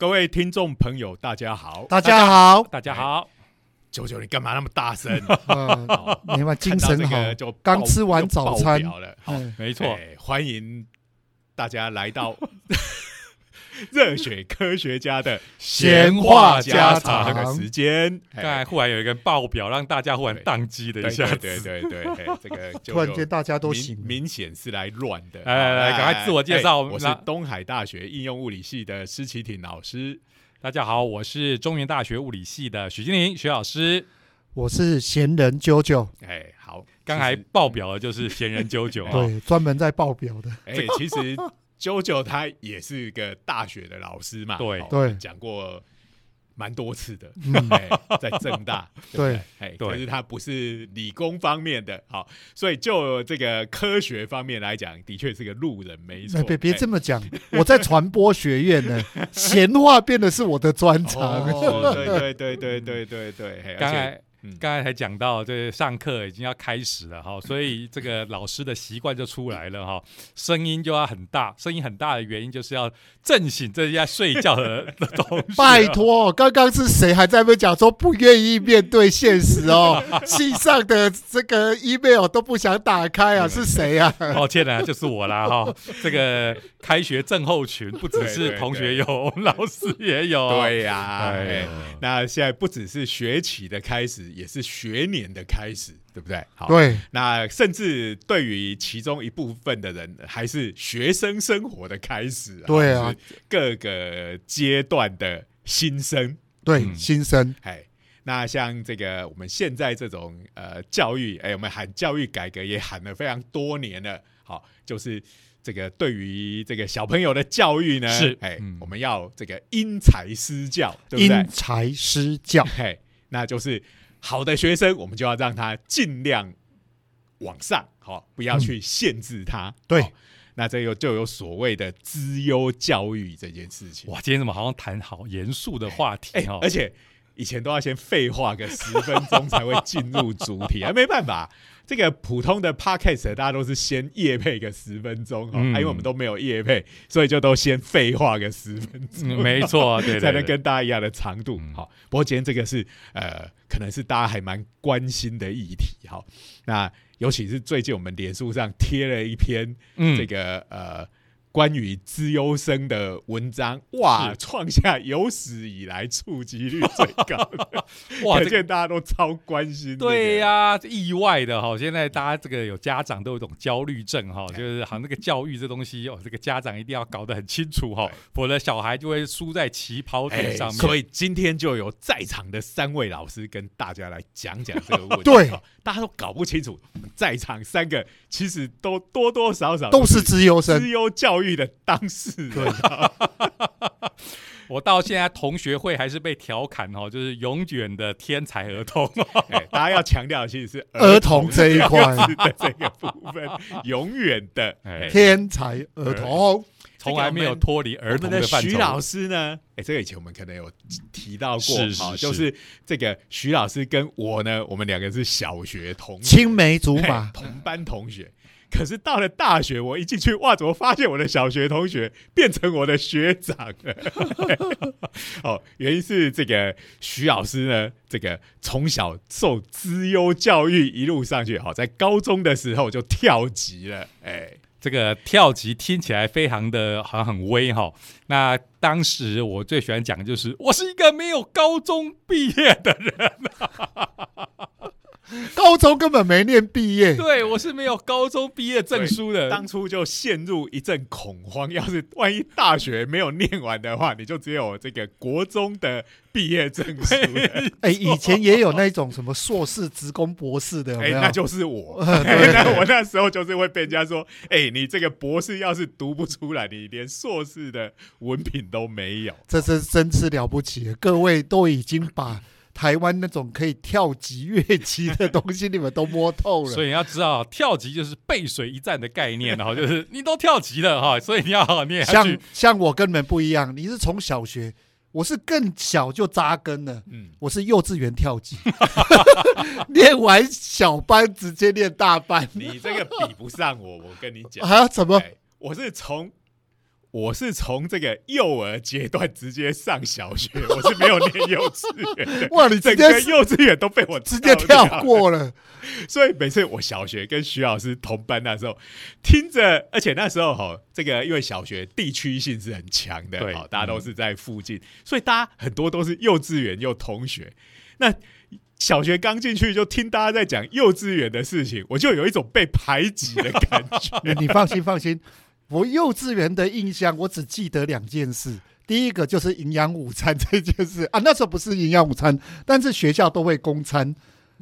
各位听众朋友，大家好。大家好，大家好，九九，你干嘛那么大声？嗯，你们精神好，就刚吃完早餐。了。好，嗯没错，哎欢迎大家来到 热血科学家的闲话家常这个常时间。刚才忽然有一个爆表，让大家忽然宕机了一下子。对对对对，嘿这个就突然间大家都明醒，明显是来乱的。来来来好赶快自我介绍哎我是那东海大学应用物理系的施启挺老师。大家好，我是中原大学物理系的许金玲许老师。我是闲人啾啾，哎，好，刚才爆表的就是闲人啾啾啊，对，专门在报表的，哎、其实九九他也是个大学的老师嘛，对。哦对。讲过蛮多次的，在正大，对可是他不是理工方面的，好，所以就这个科学方面来讲，的确是个路人，没错。那，别别哎。这么讲，我在传播学院呢，闲话变得是我的专长，哦，对对对对对对对，而且刚才嗯刚才才讲到，这上课已经要开始了哈，所以这个老师的习惯就出来了哈，声音就要很大，声音很大的原因就是要震醒这些睡觉的的同学。拜，托，刚刚是谁还在那边讲说不愿意面对现实哦？信上的这个 email 都不想打开啊，是谁啊？抱歉啊，就是我啦哈。这个开学症候群不只对对是同学有，我 们老师也有。对呀、哎哎呦，那现在不只是学期的开始，也是学年的开始，对不对？好，对，那甚至对于其中一部分的人，还是学生生活的开始、啊，对啊，就是各个阶段的新生，对，嗯新生，哎。那像这个我们现在这种呃教育，哎，我们喊教育改革也喊了非常多年了，好，就是这个对于这个小朋友的教育呢，是哎，我们要这个因材施教，对不对因？材施教，嘿，那就是好的学生，我们就要让他尽量往上，好、不要去限制他。对那这有就有所谓的资优教育这件事情。哇，今天怎么好像谈好严肃的话题哎、哈？而且以前都要先废话个十分钟才会进入主题，啊，没办法。这个普通的 podcast 大家都是先夜配个十分钟哈，嗯啊因为我们都没有夜配，所以就都先废话个十分钟。嗯没错，对对才能跟大家一样的长度。嗯好，不过今天这个是呃，可能是大家还蛮关心的议题。哈，那尤其是最近我们脸书上贴了一篇嗯这个、呃关于资优生的文章，哇，创下有史以来触及率最高的，哇，可这个见大家都超关心、对、呀、这意外的哈，现在大家这个有家长都有一种焦虑症哈，哎就是好像那个教育这东西哦，这个家长一定要搞得很清楚哈，否则小孩就会输在起跑哎点上面。所以今天就有在场的三位老师跟大家来讲讲这个问题。对。大家都搞不清楚，在场三个其实都多多少少都是资优生。资，优教育的当事人。我到现在同学会还是被调侃哦，就是永远的天才儿童。哎大家要强调，其实是儿童这一块的这个部分，永远的。天才儿童，从来没有脱离儿童的童范畴。徐老师呢？哎，这个以前我们可能有提到过，好是是是就是这个徐老师跟我呢，我们两个是小学同学，青梅竹嘿马，同班同学。可是到了大学，我一进去，哇，怎么发现我的小学同学变成我的学长了？哦，原因是这个徐老师呢，这个从小受资优教育一路上去，好，在高中的时候就跳级了，哎，这个跳级听起来非常的好像很威哈。那当时我最喜欢讲的就是，我是一个没有高中毕业的人，高中根本没念毕业，对我是没有高中毕业证书的。当初就陷入一阵恐慌。要是万一大学没有念完的话，你就只有这个国中的毕业证书了，哎，以前也有那种什么硕士、职工、博士的，有哎、没有？那就是我。那我那时候就是会被人家说，哎、你这个博士要是读不出来，你连硕士的文凭都没有。这是真是了不起，各位都已经把台湾那种可以跳级越级的东西，你们都摸透了。所以你要知道，跳级就是背水一战的概念，然后就是你都跳级了哈，所以你要好好念下像去。像我跟你们不一样，你是从小学，我是更小就扎根了。嗯，我是幼稚园跳级，练完小班直接练大班，你这个比不上我，我跟你讲。啊？怎么？哎我是从我是从这个幼儿阶段直接上小学，我是没有念幼稚园，哇，你整接个幼稚园都被我直接跳跳过了，所以每次我小学跟徐老师同班那时候，听着，而且那时候哈，这个因为小学地区性是很强的，对。好，大家都是在附近，所以大家很多都是幼稚园又同学。那小学刚进去就听大家在讲幼稚园的事情，我就有一种被排挤的感觉。你 你放心放心，我幼稚园的印象，我只记得两件事。第一个就是营养午餐这件事啊，那时候不是营养午餐，但是学校都会供餐，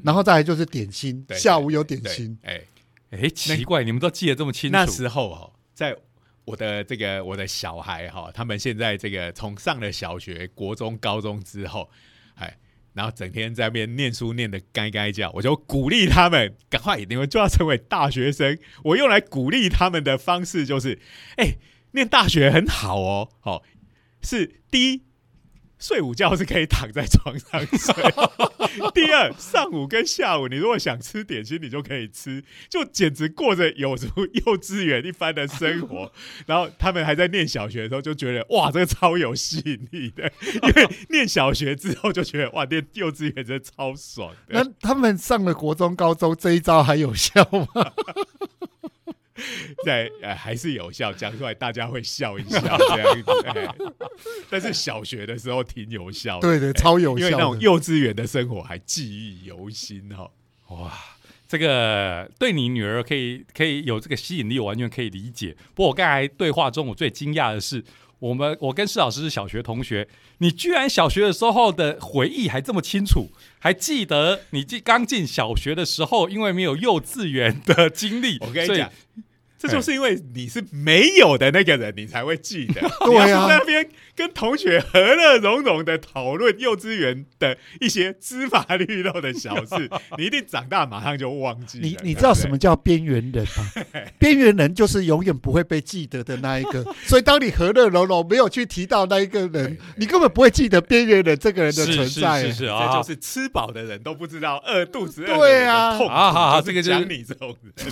然后再来就是点心，对下午有点心。，哎，哎，奇怪，你们都记得这么清楚。那时候哦，在我的这个我的小孩哈，他们现在这个从上了小学、国中、高中之后，哎，然后整天在那边念书念的该该叫，我就鼓励他们赶快，你们就要成为大学生。我用来鼓励他们的方式就是，哎，念大学很好哦，好、是第一。睡午觉是可以躺在床上睡。第二，上午跟下午，你如果想吃点心，你就可以吃，就简直过着有如幼稚园一般的生活。然后他们还在念小学的时候，就觉得哇，这个超有吸引力的，因为念小学之后就觉得哇，念幼稚园真的超爽的。那他们上了国中、高中，这一招还有效吗？在呃还是有效，讲出来大家会笑一笑这样子。哎但是小学的时候挺有效的，对对，哎超有效因为那。种幼稚园的生活还记忆犹新哈。哇，这个对你女儿可以可以有这个吸引力，我完全可以理解。不过我刚才对话中，我最惊讶的是，我们我跟施老师是小学同学，你居然小学的时候的回忆还这么清楚，还记得你进刚进小学的时候，因为没有幼稚园的经历，我跟你讲，这就是因为你是没有的那个人，你才会记得。对是在那边跟同学和乐融融的讨论幼稚园的一些芝麻绿豆的小事，你一定长大马上就忘记了。你你知道什么？叫边缘人吗？边缘人就是永远不会被记得的那一个。所以当你和乐融融，没有去提到那一个人，你根本不会记得边缘人这个人的存在。是是这啊，就是吃饱的人都不知道饿肚子饿的对人的啊痛苦。啊好好这个就是讲你这种人。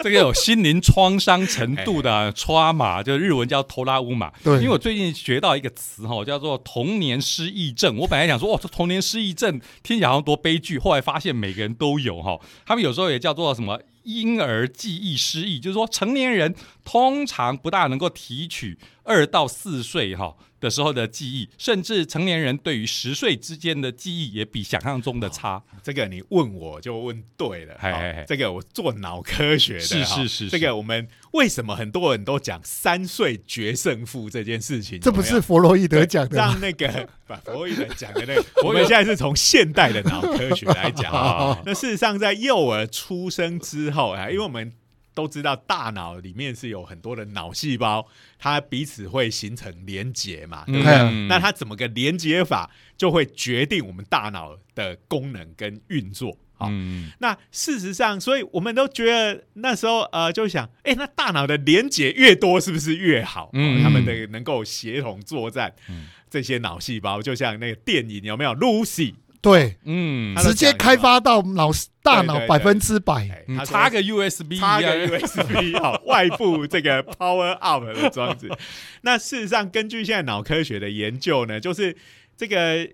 这个有心灵创伤程度的 trauma，就日文叫拖拉乌马。对因为我最近学到一个词哈，叫做童年失忆症。我本来想说，哇，这童年失忆症听起来好像多悲剧，后来发现每个人都有哈。他们有时候也叫做什么婴儿记忆失忆，就是说成年人通常不大能够提取二到四岁哈的时候的记忆，甚至成年人对于十岁之间的记忆也比想象中的差。这个你问我就问对了。好嘿嘿嘿这个我做脑科学的，是是是是这个我们为什么很多人都讲三岁决胜负这件事情？这不是弗洛伊德讲的？让那个 把弗洛伊德讲的那个，我们现在是从现代的脑科学来讲啊。啊，那事实上，在幼儿出生之后啊，因为我们都知道大脑里面是有很多的脑细胞，它彼此会形成连结嘛，对不对？嗯那它怎么个连接法，就会决定我们大脑的功能跟运作。好，嗯，那事实上，所以我们都觉得那时候呃，就想，哎、那大脑的连接越多，是不是越好？嗯嗯，他们的能够协同作战，嗯这些脑细胞，就像那个电影有没有 Lucy？对，嗯直接开发到脑大脑百分之百。插个 USB 一插个 USB 好，外部这个 Power Up 的装置。那事实上，根据现在脑科学的研究呢，就是这个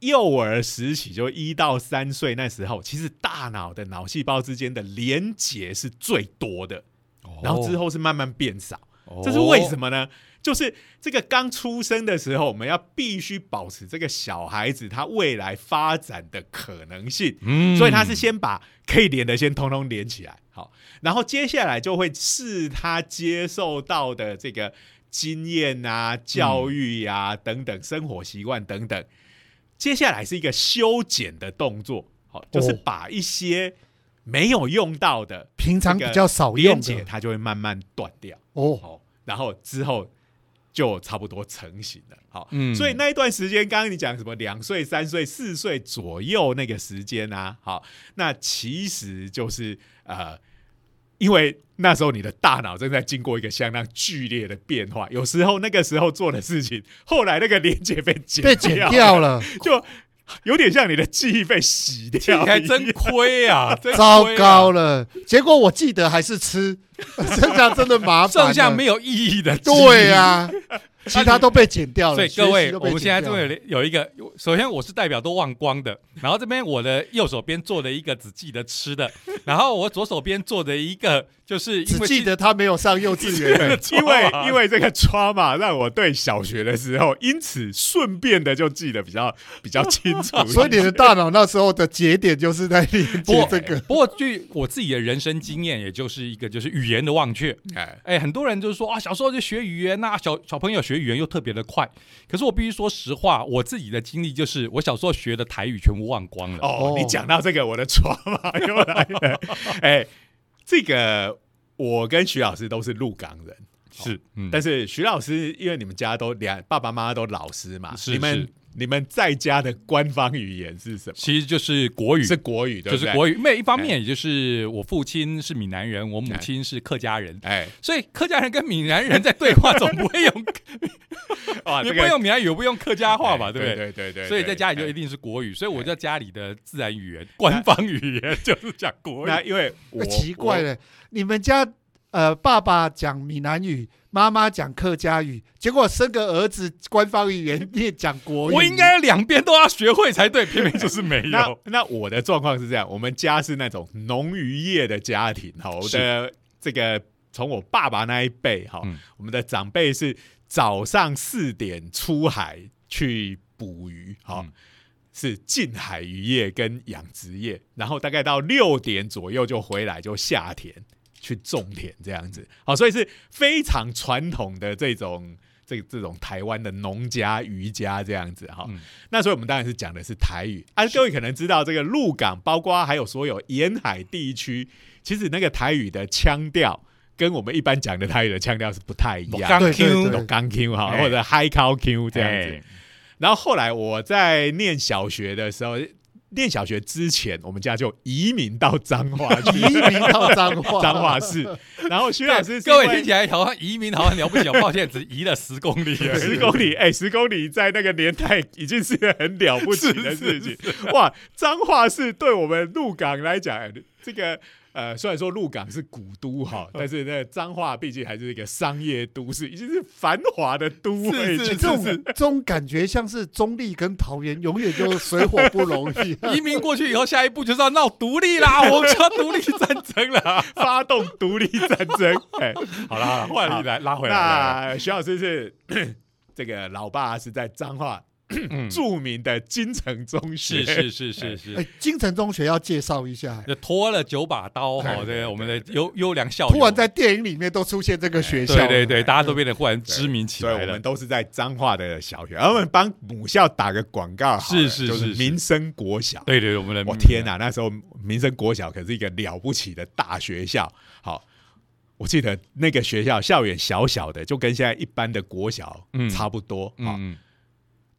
幼儿时期，就一到三岁那时候，其实大脑的脑细胞之间的连结是最多的，然后之后是慢慢变少。哦这是为什么呢？就是这个刚出生的时候，我们要必须保持这个小孩子他未来发展的可能性。嗯。所以他是先把可以连的先通通连起来，好，然后接下来就会视他接受到的这个经验啊、教育啊、等等生活习惯等等，接下来是一个修剪的动作，好，就是哦。把一些没有用到的平常比较少连用的。它就会慢慢断掉，哦，哦，然后之后就差不多成型了。好，嗯。所以那一段时间，刚刚你讲什么两岁、三岁、四岁左右那个时间啊，好，那其实就是呃，因为那时候你的大脑正在经过一个相当剧烈的变化，有时候那个时候做的事情，后来那个连接被剪被剪掉了，了。就 有点像你的记忆被洗掉，你还，真亏啊！真糟亏啊糕了，结果我记得还是吃，剩下真的麻烦。剩下没有意义的。对啊，其他都被剪掉了。所以各位，我们现在这边有有一个，首先我是代表都忘光的，然后这边我的右手边坐了一个只记得吃的，然后我左手边坐的一个就是只记得他没有上幼稚园。因为因为这个 trauma 让我对小学的时候，因此顺便的就记得比较比较清楚。所以你的大脑那时候的节点就是在连 接这个。不过据我自己的人生经验，也就是一个就是语言的忘却。哎，哎，很多人就是说啊，小时候就学语言呐、小小朋友学语言又特别的快。可是我必须说实话，我自己的经历就是，我小时候学的台语全部忘光了。哦哦，你讲到这个，我的 trauma 又来了。哎，这个我跟徐老师都是鹿港人，是，嗯，但是徐老师因为你们家都两爸爸妈妈都老师嘛，是你们是你们在家的官方语言是什么？其实就是国语，是国语，对？就是国语。没一方面，也就是我父亲是闽南人，我母哎亲是客家人，哎，所以客家人跟闽南人在对话，总不会用，哇，你不用闽南语，也不会用客家话吧，哎对不对？对对对对，所以在家里就一哎定是国语，所以我在家里的自然语言、官方语言就是讲国语。那因为我奇怪了，你们家呃爸爸讲闽南语，妈妈讲客家语，结果生个儿子官方语言也讲国语。我应该两边都要学会才对，偏偏就是没那有。那我的状况是这样，我们家是那种农渔业的家庭，哈，我的这个从我爸爸那一辈，哈、嗯我们的长辈是早上四点出海去捕鱼，哈、嗯是近海渔业跟养殖业，然后大概到六点左右就回来，就下田去种田这样子，好，所以是非常传统的这种。这这种台湾的农家渔家这样子哈，嗯那所以我们当然是讲的是台语啊。各位可能知道，这个鹿港，包括还有所有沿海地区，其实那个台语的腔调跟我们一般讲的台语的腔调是不太一样刚对对 Q 对的，钢 Q 哈，哎或者 High 高 Q 这样子。哎然后后来我在念小学的时候，念小学之前，我们家就移民到彰化 去，移民到彰化，彰化市。然后徐老师各位听起来好像移民好像了不起，抱歉，只移了十公里。十公里，哎、十公里在那个年代已经是很了不起的事情。哇，彰化市对我们鹿港来讲，哎这个呃，虽然说鹿港是古都哈，但是那彰化毕竟还是一个商业都市，已经是繁华的都会是。这种这种感觉像是中立跟桃园永远就水火不容易。移民过去以后，下一步就是要闹独立啦，我们就要独立战争了。发动独立战争，哎、好了好了，换你来拉回来徐老师是 这个老爸是在彰化嗯著名的金城中学，是是是是是哎，，金城中学要介绍一下，就拖了九把刀哈，对这个我们的优优良校友，突然在电影里面都出现这个学校。对对对，大家都变得忽然知名起来了所以我们。都是在彰化的小学，我们帮母校打个广告，是是是是民生国小。对对，我们的我天哪，那时候民生国小可是一个了不起的大学校。好，我记得那个学校校园小小的，就跟现在一般的国小嗯差不多。好，嗯，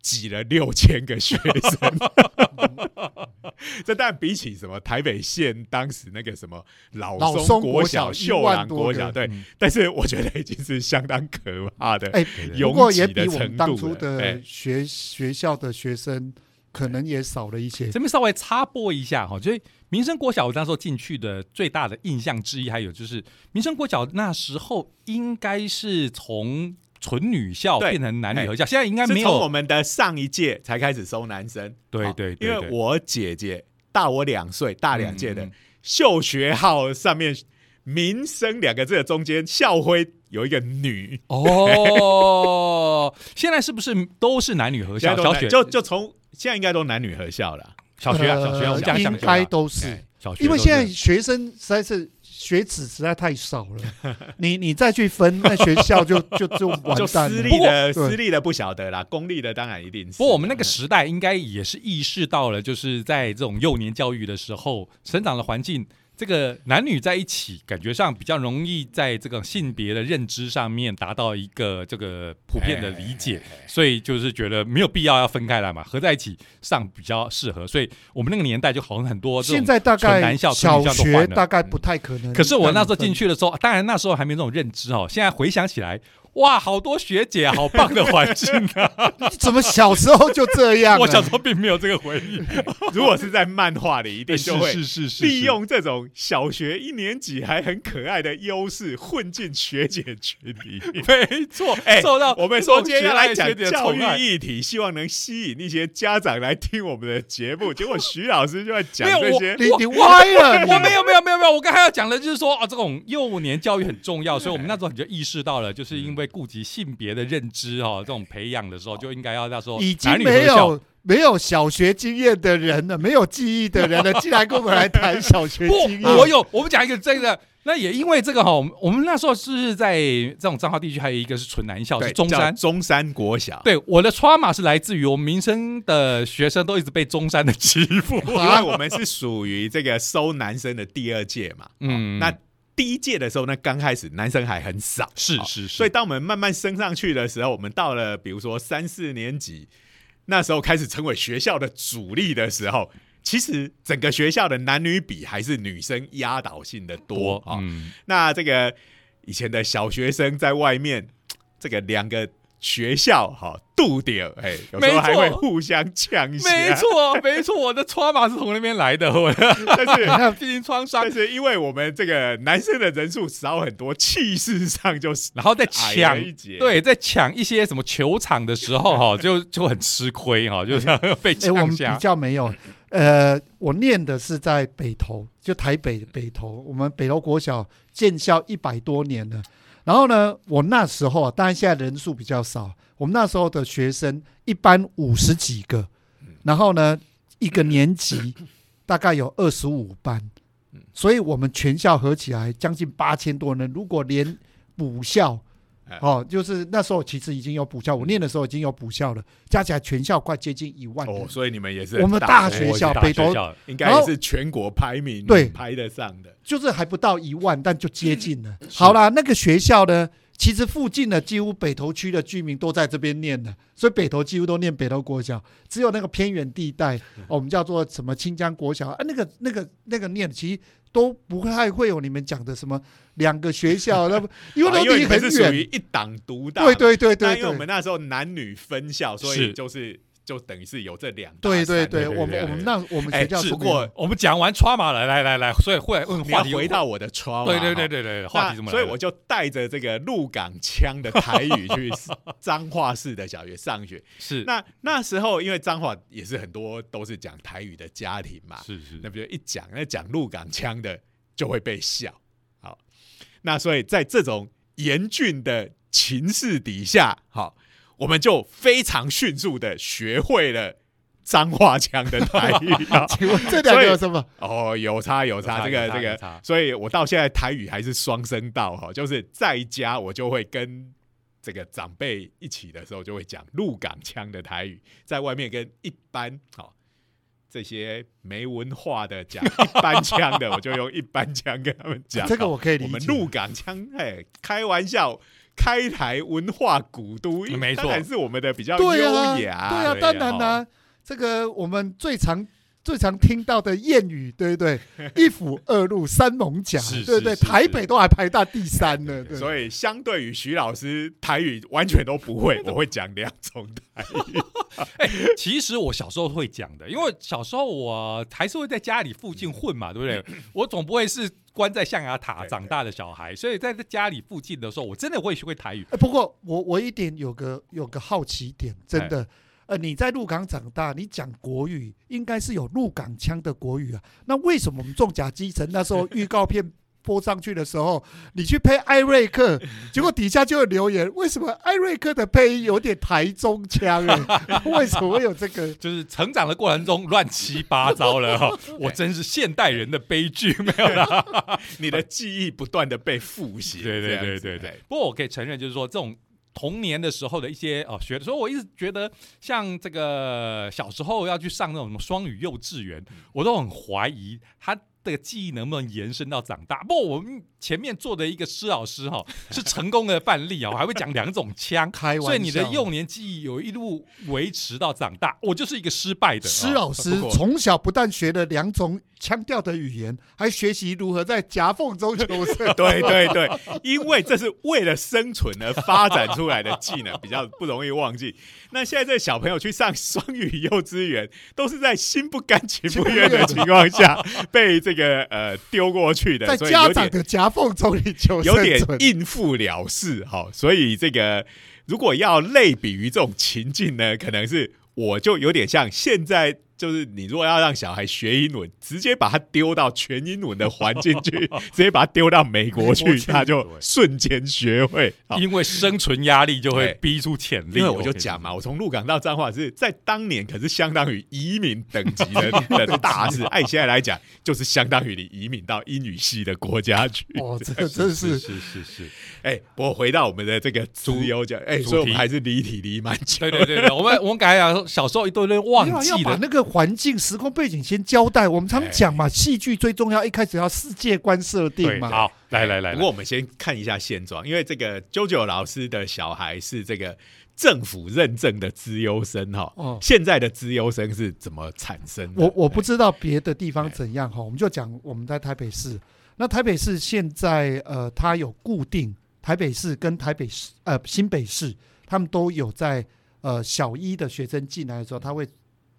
挤了六千个学生。这但比起什么台北县当时那个什么老老松国小秀一万多个朗国小，对，嗯但是我觉得已经是相当可怕的。哎，不过也比我们当初的哎学学校的学生可能也少了一些。这边稍微插播一下哈，就是民生国小，我那时候进去的最大的印象之一，还有就是民生国小那时候应该是从纯女校对变成男女合校，现在应该没有从我有。们的上一届才开始收男生，好对对对对因为我姐姐大我两岁，大两届的秀学号上面“民生”两个字的中间校徽有一个女，哦，现在是不是都是男女合校？小学就就从现在应该都男女合校了。小学啊，小学啊，我呃应该都是哎，小学，因为现在学生实在是学子实在太少了，你你再去分，那学校就 就就完就蛋了。私立的私立的不晓得啦，公立的当然一定是。不过我们那个时代应该也是意识到了，就是在这种幼年教育的时候，成长的环境，这个男女在一起，感觉上比较容易在这个性别的认知上面达到一个这个普遍的理解，所以就是觉得没有必要要分开来嘛，合在一起上比较适合。所以我们那个年代就好像很多现在大概纯男校纯小学大概不太可能。可是我那时候进，去的时候，当然那时候还没有这种认知哦。现在回想起来，哇，好多学姐，好棒的环境啊！你 怎么小时候就这样啊？我小时候并没有这个回忆，如果是在漫画里，一定就会是是是利用这种小学一年级还很可爱的优势，混进学姐群里。没错，哎受到我们说今天要来讲学姐的教育议题，希望能吸引一些家长来听我们的节目。结果徐老师就在讲没有我这些，你你歪了，你我没有没有没有没有，我刚才要讲的就是说啊，这种幼年教育很重要，所以我们那时候你就意识到了，就是因为顾及性别的认知哦，这种培养的时候就应该要那时候已经没有没有小学经验的人了，没有记忆的人了，竟然跟我们来谈小学经不，验。我有，我们讲一个这个，那也因为这个哈，我们那时候是在这种彰化地区，还有一个是纯男校，是中山。叫中山国小。对，我的 trauma 是来自于我们民生的学生都一直被中山的欺负。因为我们是属于这个收男生的第二届嘛，嗯嗯，那第一届的时候，那刚开始男生还很少，好是是是。所以当我们慢慢升上去的时候，我们到了比如说三四年级，那时候开始成为学校的主力的时候，其实整个学校的男女比还是女生压倒性的多啊、嗯，那这个以前的小学生在外面，这个两个学校哈度点，哎，有时候还会没错互相呛一下，没错 没错，我的 trauma 是从那边来的，我的但是 毕竟创伤但，是因为我们这个男生的人数少很多，气势上就是然后再矮抢一节。对，在抢一些什么球场的时候哈，就就很吃亏哈，就这样被哎、我们比呛下。较没有。呃，我念的是在北投，就台北北投，我们北投国小建校一百多年了。然后呢，我那时候啊，当然现在人数比较少，我们那时候的学生一般五十几个，然后呢，一个年级 大概有二十五班，所以我们全校合起来将近八千多人。如果连补校哎，哦，就是那时候其实已经有补校，我念的时候已经有补校了，加起来全校快接近一万人。哦，所以你们也是我们大学校北投应该也是全国排名对排得上的。就是还不到一万，但就接近了。好啦，那个学校呢，其实附近的几乎北投区的居民都在这边念的，所以北投几乎都念北投国小，只有那个偏远地带，哦我们叫做什么清江国小啊，那个那个那个念其实都不太会有你们讲的什么两个学校，那不 因为离很因为你们是属于。一党独大，对对对对因为我们。那时候男女分校，所以是就是就等于是有这两大对对对，我们我们那我们学校哎，不过我们讲完 trauma 了，来来来，所以会问话题回到我的窗，对对对对对，话题怎么？所以我就带着这个鹿港腔的台语去彰化市的小学 上学。是那那时候因为彰化也是很多都是讲台语的家庭嘛，是是那比如一讲那讲鹿港腔的就会被笑。好，那所以在这种严峻的情势底下，好，我们就非常迅速的学会了脏话腔的台语。好请问这两个有什么？哦，有差有差，有差有差这个这个，所以我到现在台语还是双声道哈，就是在家我就会跟这个长辈一起的时候就会讲鹿港腔的台语，在外面跟一般好。这些没文化的讲 一般腔的，我就用一般腔跟他们讲。这个我可以理解。我们鹿港腔，哎，开玩笑，开台文化古都，没错当然是我们的比较优对啊，雅。对啊，当然啦、这个我们最常最常听到的谚语，对不对？一府二路三艋甲是，对不对？是是台北都还排到第三呢。对所以相对于徐老师台语完全都不会，我会讲两种台语。其实我小时候会讲的，因为小时候我还是会在家里附近混嘛，对不对？我总不会是关在象牙塔对长大的小孩，所以在家里附近的时候，我真的会学会台语。哎不过我我一点有个有个好奇点，真的。呃，你在鹿港长大，你讲国语应该是有鹿港腔的国语啊。那为什么我们重甲基层那时候预告片播上去的时候，你去配艾瑞克，结果底下就有留言，为什么艾瑞克的配音有点台中腔、哎，为什么会有这个？就是成长的过程中乱七八糟了哈，我真是现代人的悲剧，没有啦。你的记忆不断的被复习，对对对对对哎。不过我可以承认，就是说这种童年的时候的一些哦学，所以我一直觉得像这个小时候要去上那种什么双语幼稚园，我都很怀疑他。的记忆能不能延伸到长大？不过我们前面做的一个施老师哈、是成功的范例啊，我还会讲两种枪，开玩笑，所以你的幼年记忆有一路维持到长大，我就是一个失败的施老师从小不但学了两种腔调的语言，还学习如何在夹缝中求生。对对对，因为这是为了生存而发展出来的技能，比较不容易忘记。那现在这小朋友去上双语幼稚园，都是在心不甘情不愿的情况下 被这个呃丢过去的，在所以有点家长的夹缝中里求生有点存。应付了事哈。所以这个如果要类比于这种情境呢，可能是我就有点像现在。就是你如果要让小孩学英文，直接把他丢到全英文的环境去，直接把他丢到美国去，他就瞬间学会。因为生存压力就会逼出潜力。因为我就讲嘛，我从鹿港到彰化是在当年可是相当于移民等级的 的大事，按现在来讲，就是相当于你移民到英语系的国家去。哦，这个真是是是是，哎，不过回到我们的这个自由讲，哎，所以我们还是离题离蛮久。对对对对，我们我们刚才讲说小时候一堆人忘记了，那个环境、时空背景先交代。我们常讲嘛，戏剧最重要，一开始要世界观设定，嘛。好，来来来来不过，我们先看一下现状，因为这个 JoJo 老师的小孩是这个政府认证的资优生哈。哦，现在的资优生是怎么产生的？我我不知道别的地方怎样哈，我们就讲我们在台北市。那台北市现在呃，它有固定台北市跟台北市呃新北市，他们都有在呃小一的学生进来的时候，他会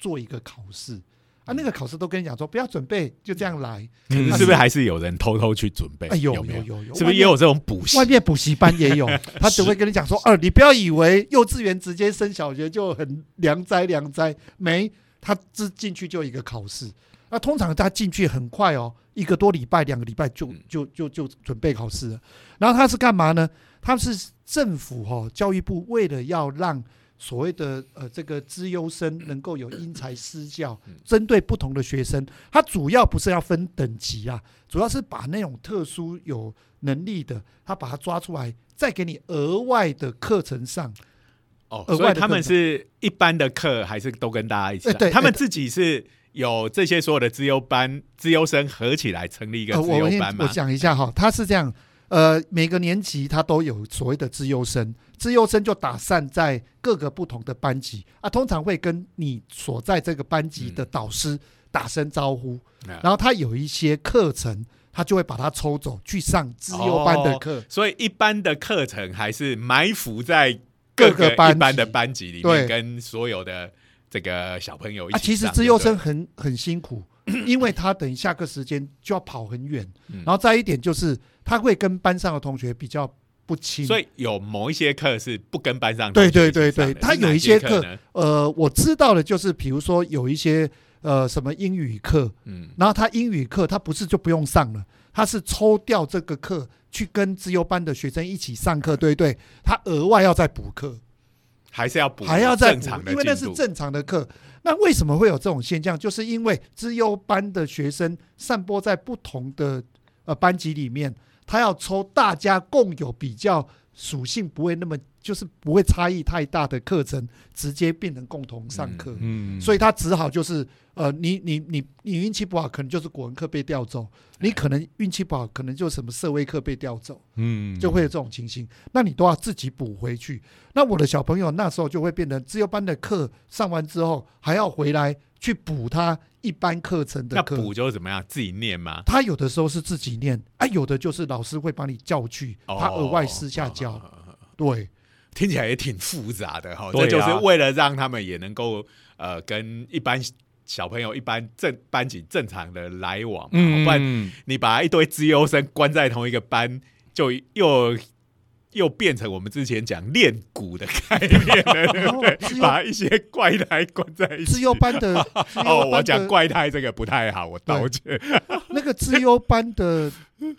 做一个考试啊，那个考试都跟你讲说不要准备，就这样来。可是是不是还是有人偷偷去准备？哎，有有？有有有，是不是也有这种补习外？面补习班也有，他只会跟你讲说，哦，你不要以为幼稚园直接升小学就很良哉良哉，没，他只进去就一个考试，那通常他进去很快哦，一个多礼拜、两个礼拜就嗯就就就准备考试了。然后他是干嘛呢？他是政府哈、哦，教育部为了要让所谓的呃这个资优生能够有因材施教，针对不同的学生，他主要不是要分等级啊，主要是把那种特殊有能力的，他把他抓出来，再给你额外的课程上。哦，额所以他们是一般的课，还是都跟大家一起对哎他们自己是有这些所有的资优班、资优生合起来成立一个呃，资优班嘛我？讲一下哈，他是这样，呃，每个年级他都有所谓的资优生，资优生就打散在各个不同的班级啊，通常会跟你所在这个班级的导师打声招呼，嗯。然后他有一些课程，他就会把他抽走去上资优班的课。所以一般的课程还是埋伏在各各个一般的班级里对。面，跟所有的这个小朋友一啊，起其实上资优生很很辛苦，因为他等下课时间就要跑很远，嗯然后再一点就是他会跟班上的同学比较不亲，所以有某一些课是不跟班上对对对对他有一些课呃，我知道的就是，比如说有一些呃什么英语课，嗯，然后他英语课他不是就不用上了，他是抽掉这个课去跟自由班的学生一起上课，对不对？他额外要再补课，还是要补，还要再补正常，的因为那是正常的课。那为什么会有这种现象？就是因为资优班的学生散播在不同的呃班级里面，他要抽大家共有比较属性不会那么就是不会差异太大的课程，直接变成共同上课。嗯，所以他只好就是呃，你你你你运气不好，可能就是国文课被调走；你可能运气不好，可能就什么社会课被调走，嗯就会有这种情形。那你都要自己补回去。那我的小朋友那时候就会变成自由班的课上完之后，还要回来去补他一般课程的课。那补就是怎么样？自己念吗？他有的时候是自己念，啊，有的就是老师会帮你叫去，他额外私下教。哦对，听起来也挺复杂的哈。这就是为了让他们也能够呃跟一般小朋友、一般正班级正常的来往嘛，嗯，不然你把一堆资优生关在同一个班，就又又变成我们之前讲练鼓的概念了，对不对？把一些怪胎关在一起。自优班的哦，我讲 怪胎这个不太好，我道歉。那个资优班的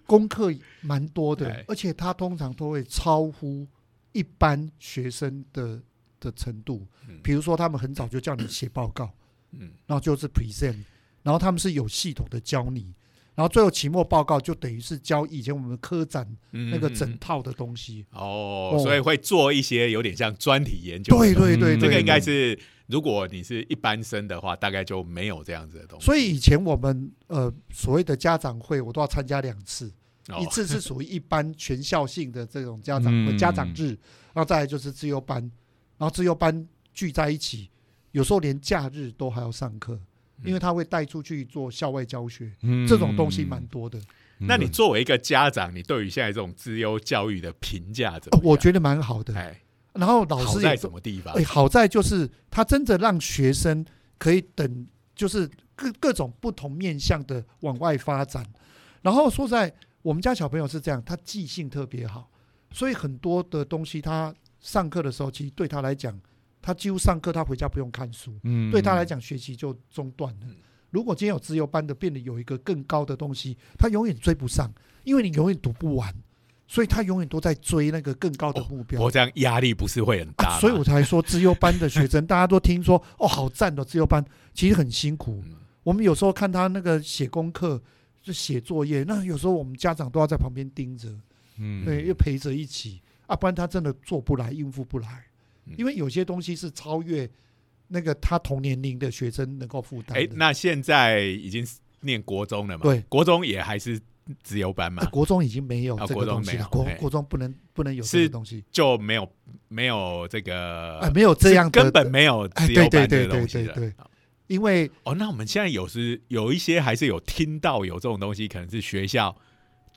功课蛮多的 哎，而且他通常都会超乎一般学生的的程度嗯。比如说，他们很早就叫你写报告，嗯，然后就是 present，然后他们是有系统的教你，然后最后期末报告就等于是教以前我们科展嗯那个整套的东西。哦，哦所以会做一些有点像专题研究。对对对这个应该。是，如果你是一般生的话，大概就没有这样子的东西。所以以前我们呃所谓的家长会，我都要参加两次。哦一次是属于一般全校性的这种家长会、嗯家长日，然后再来就是自由班，然后自由班聚在一起，有时候连假日都还要上课，因为他会带出去做校外教学，嗯这种东西蛮多的。那你作为一个家长，你对于现在这种自优教育的评价怎么我觉得蛮好的。哎，然后老师在什么地方哎，？好在就是他真的让学生可以等，就是各各种不同面向的往外发展。然后说在，我们家小朋友是这样，他记性特别好，所以很多的东西他上课的时候，其实对他来讲，他几乎上课他回家不用看书，嗯对他来讲学习就中断了嗯。如果今天有自由班的，变得有一个更高的东西，他永远追不上，因为你永远读不完，所以他永远都在追那个更高的目标。我这样压力不是会很大？啊，所以我才说自优班的学生，大家都听说哦，好赞的自优班，其实很辛苦。嗯我们有时候看他那个写功课、就写作业，那有时候我们家长都要在旁边盯着，嗯。对，又陪着一起啊，不然他真的做不来、应付不来。嗯，因为有些东西是超越那个他同年龄的学生能够负担。那现在已经念国中了嘛？对，国中也还是自由班嘛？啊，，国中已经没有这啊国中个东西了，国国中不能不能有这是个东西，就没有没有这个啊，没有这样的根本没有自由班这个东西了哎对对对。对对因为哦，那我们现在有时有一些还是有听到有这种东西，可能是学校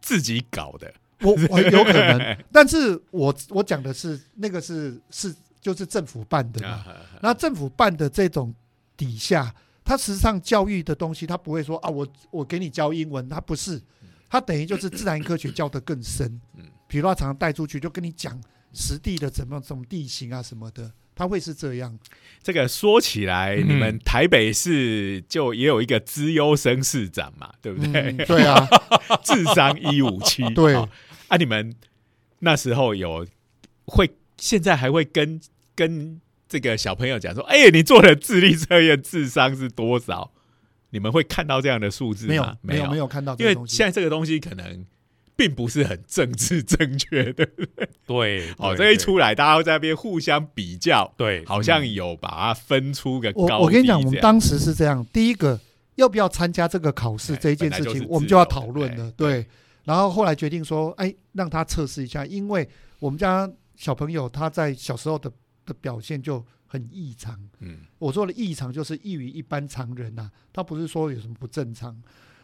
自己搞的。我我有可能，但是我我讲的是那个是是就是政府办的那政府办的这种底下，它实际上教育的东西，它不会说啊，我我给你教英文，它不是，它等于就是自然科学教的更深。嗯，比如他常常带出去就跟你讲实地的怎么怎么地形啊什么的，它会是这样。这个说起来，嗯你们台北市就也有一个资优生市长嘛，对不对？嗯，对啊，智商一五七，对哦啊，你们那时候有会，现在还会跟跟这个小朋友讲说，哎、你做的智力测验智商是多少？你们会看到这样的数字吗？没有没有没有，看到这因为个东西现。在这个东西可能并不是很政治正确的。对，哦，这一出来，大家会在那边互相比较，对，好像嗯有把它分出个高我我跟你讲，我们当时是这样：第一个，要不要参加这个考试哎这一件事情我们就要讨论了。哎对，然后后来决定说，哎，让他测试一下，因为我们家小朋友他在小时候的的表现就很异常。嗯我说的异常就是异于一般常人呐、他不是说有什么不正常，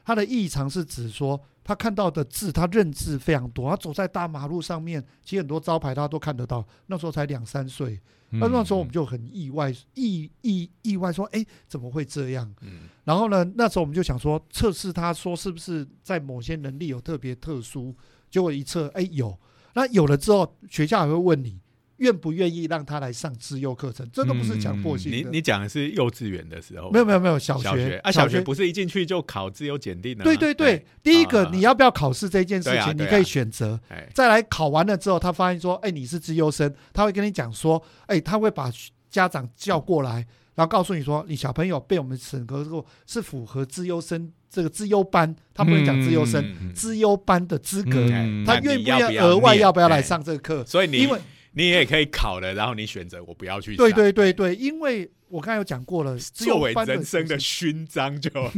他的异常是指说他看到的字，他认字非常多。他走在大马路上面，其实很多招牌他都看得到。那时候才两三岁，那、那时候我们就很意外，意意意外说，哎，怎么会这样？嗯然后呢，那时候我们就想说测试他说是不是在某些能力有特别特殊，结果一测，哎有。那有了之后，学校还会问你愿不愿意让他来上自优课程，这都不是强迫性的。你你讲的是幼稚园的时候，没有没有没有小小学啊，小学不是一进去就考自由检定的吗？对对对，第一个啊。你要不要考试这件事情，你可以选择。再来考完了之后，他发现说，哎，你是资优生，他会跟你讲说，哎，他会把家长叫过来，然后告诉你说，你小朋友被我们审核过是符合资优生这个资优班，他不能讲资优生，资优班的资格，嗯他愿不愿意额外要不要来哎。上这个课？所以你因为你也可以考了，然后你选择我不要去上，对对对对，因为我刚才有讲过了，作为人生的学勋章就好。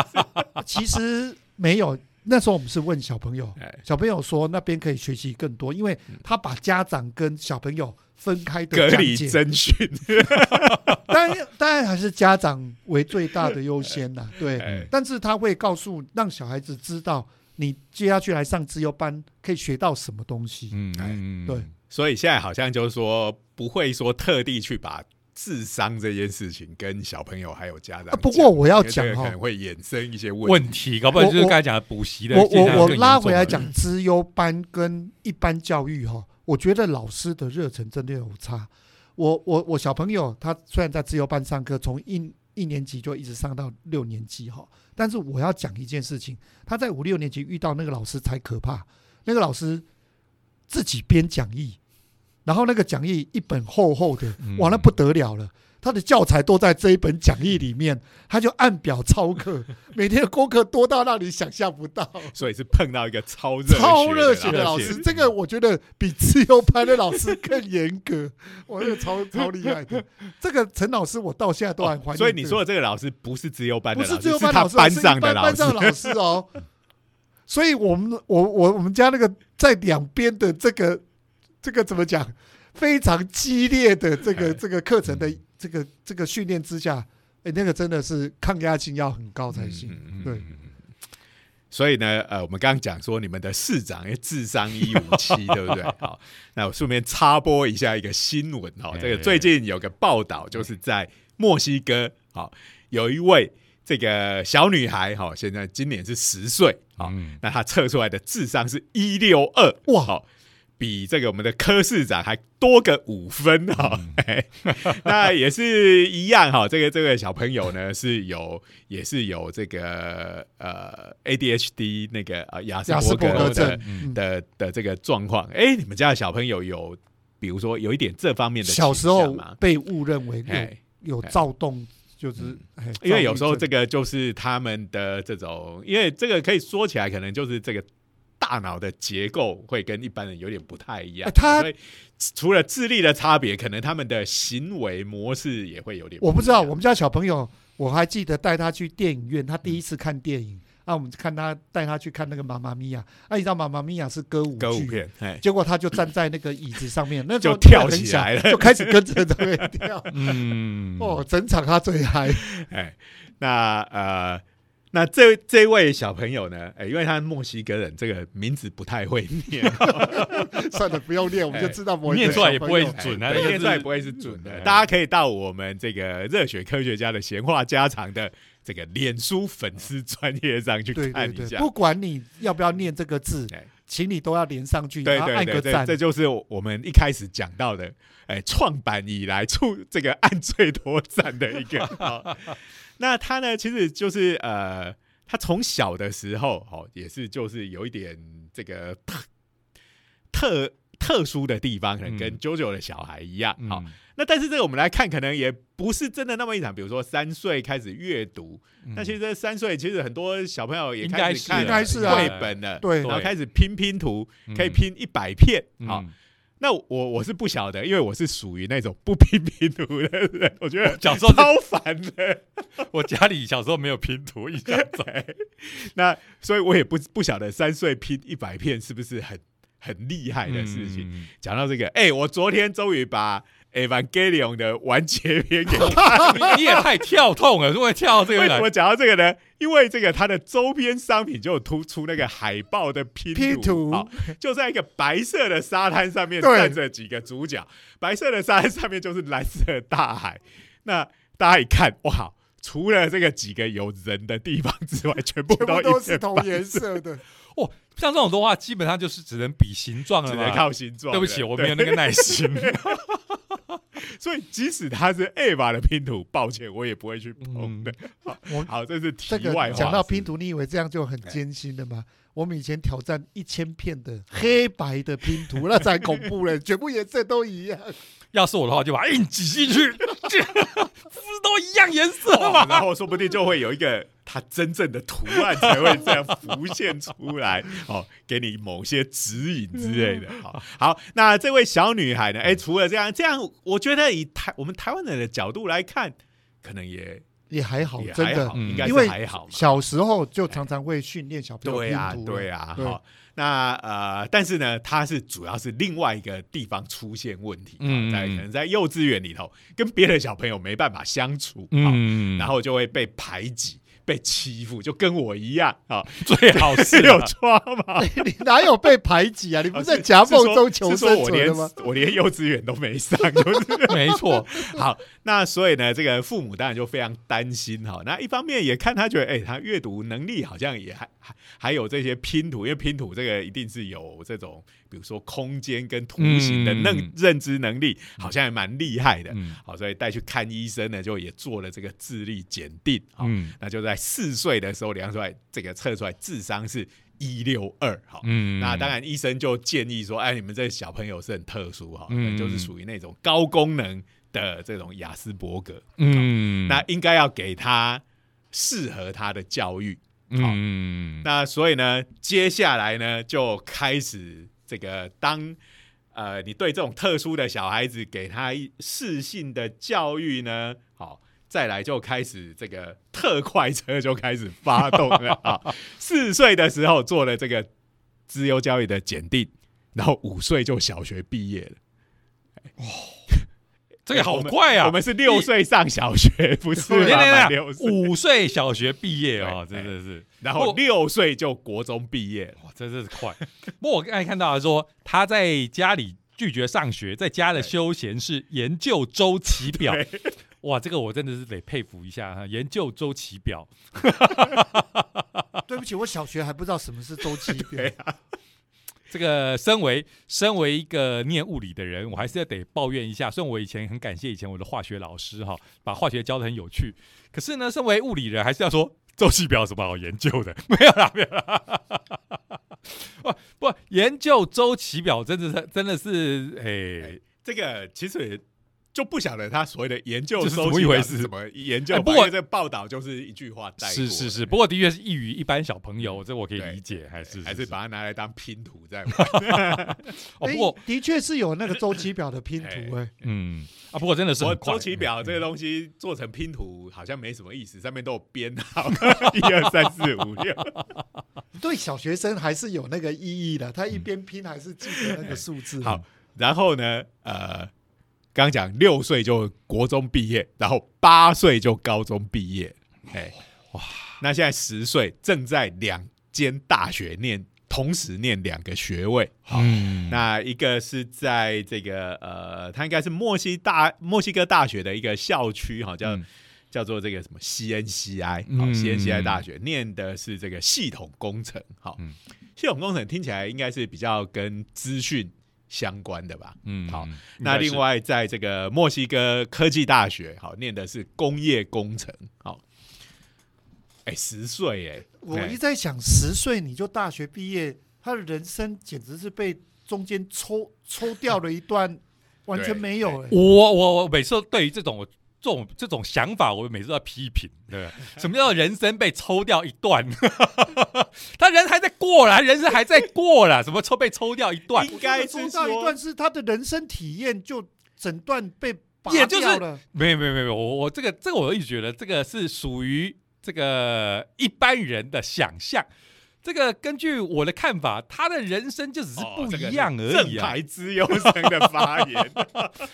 其实没有。那时候我们是问小朋友，哎小朋友说那边可以学习更多，因为他把家长跟小朋友分开的隔离征询，当然当然还是家长为最大的优先呐，对。哎但是他会告诉让小孩子知道，你接下去来上自由班可以学到什么东西。嗯哎嗯，对所以现在好像就是说不会说特地去把智商这件事情跟小朋友还有家长、啊不过我要讲哈可能会衍生一些问问题，搞不好就是刚才讲的补习的我我我拉回来讲，资优班跟一般教育哈，我觉得老师的热忱真的有差。我我我小朋友他虽然在自由班上课，从一一年级就一直上到六年级哈，但是我要讲一件事情，他在五六年级遇到那个老师才可怕，那个老师自己编讲义，然后那个讲义一本厚厚的，嗯哇，那不得了了。他的教材都在这一本讲义里面，他就按表抄课，每天的功课多到让你想象不到。所以是碰到一个超热超热血血的老师，这个我觉得比自由班的老师更严格，我那个超 超厉害的。这个陈老师，我到现在都还怀念、哦所以你说的这个老师不是自由班的不老师，是自由班老师，他班是一上的老师般班上的老师哦。所以我们我我我们家那个在两边的这个这个怎么讲，非常激烈的这个哎这个课程的这个这个训练之下，哎，哎，那个真的是抗压性要很高才行。对。嗯所以呢，呃，我们刚刚讲说你们的市长因为智商一五七，对不对？好，那我顺便插播一下一个新闻哈，这个最近有个报道，就是在墨西哥，好，有一位这个小女孩，哈，现在今年是十岁，好，那她测出来的智商是一六二，哇，好。比这个我们的柯市长还多个五分哈，那也是一样哈。这个这个小朋友呢是有也是有这个呃 ADHD 那个呃亚斯伯格的的的这个状况。哎，你们家的小朋友有比如说有一点这方面的小时候被误认为有有躁动，就是因为有时候这个就是他们的这种，因为这个可以说起来可能就是这个。大脑的结构会跟一般人有点不太一样，他除了智力的差别，可能他们的行为模式也会有点。我不知道，我们家小朋友，我还记得带他去电影院，他第一次看电影，啊，我们看他带他去看那个《妈妈咪呀》，啊，你知道《妈妈咪呀》是歌舞歌舞片，结果他就站在那个椅子上面，那就跳起来了，就开始跟着那边跳，嗯，哦，整场他最嗨，哎，那呃。那这这位小朋友呢？哎，因为他墨西哥人，这个名字不太会念，算了，不用念，我们就知道念出来也不会准啊，念出来不会是准的。大家可以到我们这个热血科学家的闲话家常的这个脸书粉丝专业上去看一下。不管你要不要念这个字，请你都要连上去，对对对对，这就是我们一开始讲到的，哎，创版以来出这个 按最多赞的一个。那他呢？其实就是呃，他从小的时候，哦，也是就是有一点这个特特特殊的地方，可能跟 JoJo 的小孩一样。好，那但是这个我们来看，可能也不是真的那么一场。比如说三岁开始阅读，那其实三岁其实很多小朋友也开始看绘本了，对，然后开始拼拼图，可以拼一百片，好。那我我是不晓得，因为我是属于那种不拼 拼图的人，我觉得小时候超烦的。我家里小时候没有拼图，一下在。那所以我也不不晓得三岁拼一百片是不是很很厉害的事情。讲到这个，哎，我昨天终于把。Evangelion 的完结篇给看，你也太跳痛了！如果跳到这个，为什么讲到这个呢？因为这个它的周边商品就突出那个海报的拼图，就在一个白色的沙滩上面站着几个主角，白色的沙滩上面就是蓝色的大海。那大家一看，哇！除了这个几个有人的地方之外，全部都是同颜色的。哦，像这种的话，基本上就是只能比形状了，只能靠形状。对不起，我没有那个耐心。所以，即使它是 A 版的拼图，抱歉，我也不会去碰的。我好，这是题外话。讲到拼图，你以为这样就很艰辛的吗？我们以前挑战一千片的黑白的拼图，那才恐怖了，全部颜色都一样。要是我的话，就把印挤进去，不是都一样颜色吗？然后说不定就会有一个它真正的图案才会这样浮现出来，哦，给你某些指引之类的。好，好，那这位小女孩呢？哎，除了这样，这样我觉得以台我们台湾人的角度来看，可能也。也还好，真的，应该是还好。小时候就常常会训练小朋友对呀，对呀。好，那呃，但是呢，他是主要是另外一个地方出现问题，在可能在幼稚园里头跟别的小朋友没办法相处，嗯，然后就会被排挤。被欺负就跟我一样啊，最好是 有抓嘛？你哪有被排挤啊？你不是在夹缝中求生存的吗？我连幼稚园都没上，就是没错。好，那所以呢，这个父母当然就非常担心哈。那一方面也看他觉得，哎，他阅读能力好像也还还还有这些拼图，因为拼图这个一定是有这种。比如说空间跟图形的认认知能力，好像也蛮厉害的。好，所以带去看医生呢，就也做了这个智力检定。嗯，那就在四岁的时候量出来，这个测出来智商是一六二。好，嗯，那当然医生就建议说，哎，你们这小朋友是很特殊哈，就是属于那种高功能的这种雅斯伯格。嗯，那应该要给他适合他的教育。嗯，那所以呢，接下来呢就开始。这个当呃，你对这种特殊的小孩子给他适性的教育呢，好，再来就开始这个特快车就开始发动了 啊！四岁的时候做了这个资优教育的检定，然后五岁就小学毕业了。哦，这个好快啊！我们是六岁上小学，不是五岁小学毕业哦，真的是然后六岁就国中毕业。哇，真的是快。不过我刚才看到他说他在家里拒绝上学，在家的休闲是研究周期表。哇，这个我真的是得佩服一下哈，研究周期表。对不起，我小学还不知道什么是周期表。啊，这个身为身为一个念物理的人，我还是要得抱怨一下。虽然我以前很感谢以前我的化学老师哈，把化学教的很有趣，可是呢，身为物理人还是要说周期表有什么好研究的？没有啦，没有啦。不不，研究周期表真的是真的是诶。这个其实就不晓得他所谓的研究这是怎么一回事怎么研究不过这报道就是一句话带过是是是，不过的确是异于一般小朋友，这我可以理解，还是还是把它拿来当拼图在玩。不过的确是有那个周期表的拼图 哎，嗯啊，不过真的是我周期表这个东西做成拼图好像没什么意思，上面都有编号，一二三四五六。对小学生还是有那个意义的。他一边拼还是记得那个数字。好，然后呢，呃，刚刚讲六岁就国中毕业，然后八岁就高中毕业，哎，哇，那现在十岁正在两间大学念，同时念两个学位。好，嗯，那一个是在这个呃，他应该是墨西大墨西哥大学的一个校区，哈，叫、嗯。叫做这个什么 CNCI，好嗯，CNCI 大学念的是这个系统工程，好，嗯。系统工程听起来应该是比较跟资讯相关的吧。嗯好嗯那另外在这个墨西哥科技大学，好，念的是工业工程，好，哎，十岁哎，我哎一直在想，十岁你就大学毕业，他的人生简直是被中间抽抽掉了一段，完全没有哎。我我我每次对于这种我这种这种想法，我每次都要批评，对对？什么叫人生被抽掉一段？他人还在过了，人生还在过了，什么抽被抽掉一段？应该抽掉一段是他的人生体验就整段被拔也就是掉了。没有没有没有，我我这个这个我一直觉得这个是属于这个一般人的想象。这个根据我的看法，他的人生就只是不一样而正已啊。正牌资优生的发言，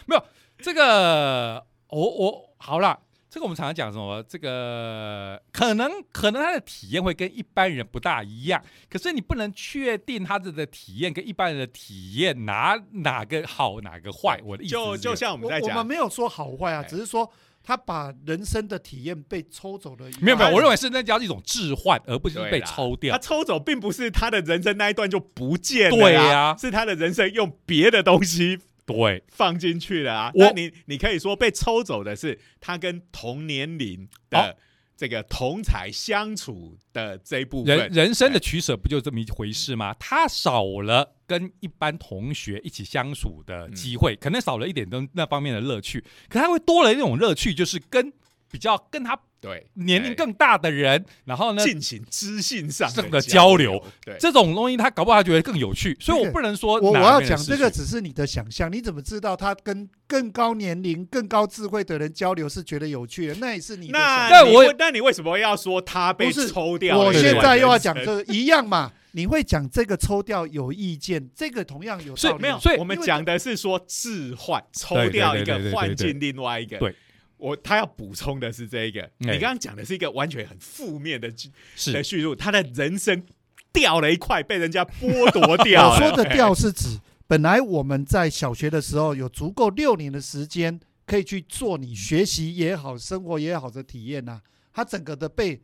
没有这个我我好了，这个我们常常讲什么？这个可能可能他的体验会跟一般人不大一样，可是你不能确定他的的体验跟一般人的体验哪哪个好哪个坏。我的意思就是就这个像我们在讲我我们，没有说好坏啊，哎只是说他把人生的体验被抽走了。没有没有，我认为是那叫一种置换，而不是被抽掉他。抽走并不是他的人生那一段就不见了，对呀、呀是他的人生用别的东西对，放进去了啊。那你你可以说被抽走的是他跟同年龄的哦这个同才相处的这一部分。人人生的取舍不就这么一回事吗？他少了跟一般同学一起相处的机会，可能少了一点那那方面的乐趣，可他会多了一种乐趣，就是跟比较跟他对年龄更大的人，然后呢哎，进行知性上上的交交流，对，这种东西他搞不好他觉得更有趣，所以我不能说我我要讲这个只是你的想象，你怎么知道他跟更高年龄、更高智慧的人交流是觉得有趣的？那也是你的那我那你为什么要说他被抽掉？我现在又要讲这这个一样嘛，你会讲这个抽掉有意见，这个同样有道理。所以没有所以我们讲的是说置换，抽掉一个，换进另外一个。对，我他要补充的是这一个。你哎刚刚讲的是一个完全很负面的的是叙述，他的人生掉了一块，被人家剥夺掉。我说的掉是指，本来我们在小学的时候有足够六年的时间，可以去做你学习也好、生活也好的体验呐、他整个的被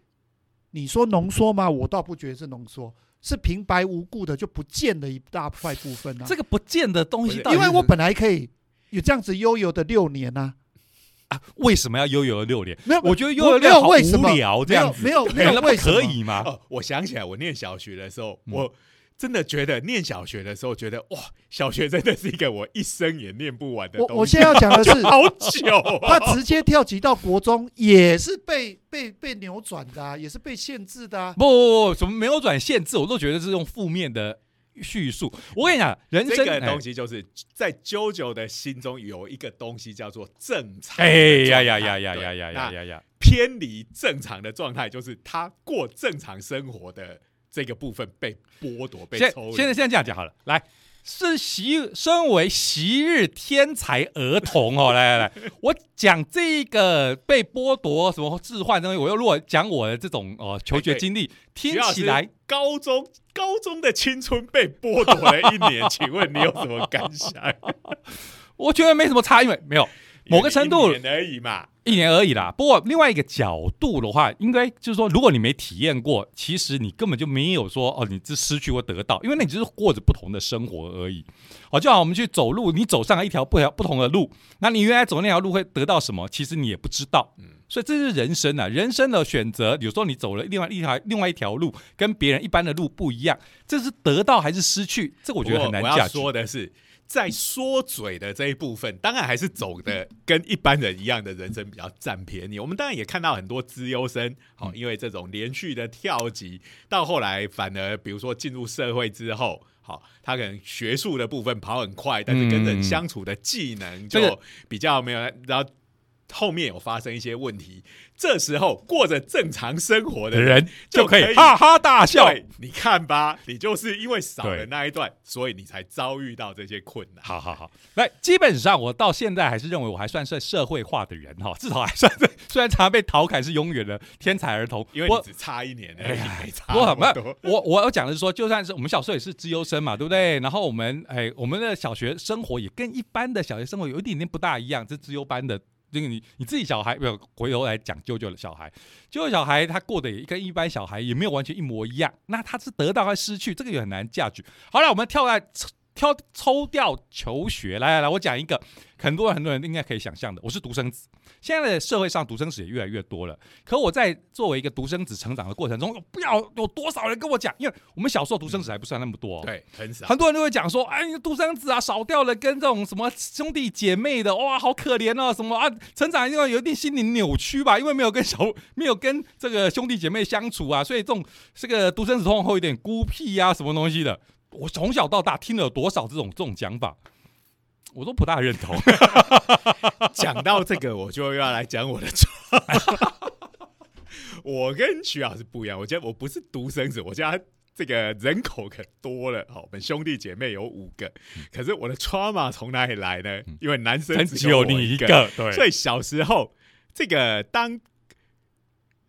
你说浓缩吗？我倒不觉得是浓缩，是平白无故的就不见了一大块部分啊。这个不见的东西因为我本来可以有这样子悠游的六年呐、啊为什么要悠游六年？没有，我觉得悠游六好有为什么无聊这样子，没有没有可以吗？哦，我想起来，我念小学的时候，嗯我真的觉得念小学的时候，觉得哇，小学真的是一个我一生也念不完的东西。我我现在要讲的是，好久、啊，他直接跳级到国中，也是被被被扭转的、啊，也是被限制的、啊。不不不，什么没有转限制，我都觉得是用负面的叙述。我跟你讲，人生这个东西，就是在啾啾的心中有一个东西叫做正常。哎呀呀呀呀呀呀呀！呀呀！偏离正常的状态，就是他过正常生活的这个部分被剥夺、被抽离。现在现在这样讲好了，来，是习身为昔日天才儿童哦，来来来，我讲这个被剥夺什么置换东西，我又如果讲我的这种哦求学经历，听起来高中高中的青春被剥夺了一年，请问你有什么感想？我觉得没什么差，因为没有某个程度一年而已嘛。一年而已啦。不过另外一个角度的话，应该就是说，如果你没体验过，其实你根本就没有说哦，你这失去或得到，因为那你就是过着不同的生活而已。哦，就好我们去走路，你走上了一条不条不同的路，那你原来走那条路会得到什么？其实你也不知道。嗯所以这是人生啊，人生的选择。有时候你走了另外一条另外一条路，跟别人一般的路不一样，这是得到还是失去？这我觉得很难讲我要。说的是，在说嘴的这一部分，当然还是走的跟一般人一样的人生比较占便宜。我们当然也看到很多资优生，好、嗯因为这种连续的跳级，到后来反而比如说进入社会之后。好，他可能学术的部分跑很快，但是跟人相处的技能就比较没有，然后后面有发生一些问题。这时候过着正常生活的人就可以以哈哈大笑。你看吧，你就是因为少了那一段，所以你才遭遇到这些困难。好好好，来，基本上我到现在还是认为我还算是社会化的人哈，至少还算是，虽然常常被调侃是永远的天才儿童，因为我只差一年而已，没差我那么多。我我要讲的是说，就算是我们小时候也是资优生嘛，对不对？然后我们哎，我们的小学生活也跟一般的小学生活有一点点不大一样，这资优班的。这个你你自己小孩没有回头来讲舅舅的小孩，舅舅小孩他过得也跟一般小孩也没有完全一模一样，那他是得到还失去，这个也很难价值。好了，我们跳来挑抽掉求学，来来来，我讲一个很多人很多人应该可以想象的，我是独生子。现在的社会上独生子也越来越多了，可我在作为一个独生子成长的过程中，不要有多少人跟我讲，因为我们小时候独生子还不算那么多、哦，对，很少。很多人都会讲说，哎，独生子啊，少掉了跟这种什么兄弟姐妹的，哇，好可怜哦，什么啊，成长因为有一定心理扭曲吧，因为没有跟小 没有跟这个兄弟姐妹相处啊，所以这种这个独生子通常会有点孤僻呀、什么东西的。我从小到大听了多少这种这种讲法，我都不大认同。讲到这个，我就又要来讲我的状。我跟徐老师不一样，我觉得我不是独生子，我家这个人口可多了。好，我们兄弟姐妹有五个，可是我的 trauma 从哪里来呢？因为男生只嗯只有我你一个，个，对，所以小时候这个当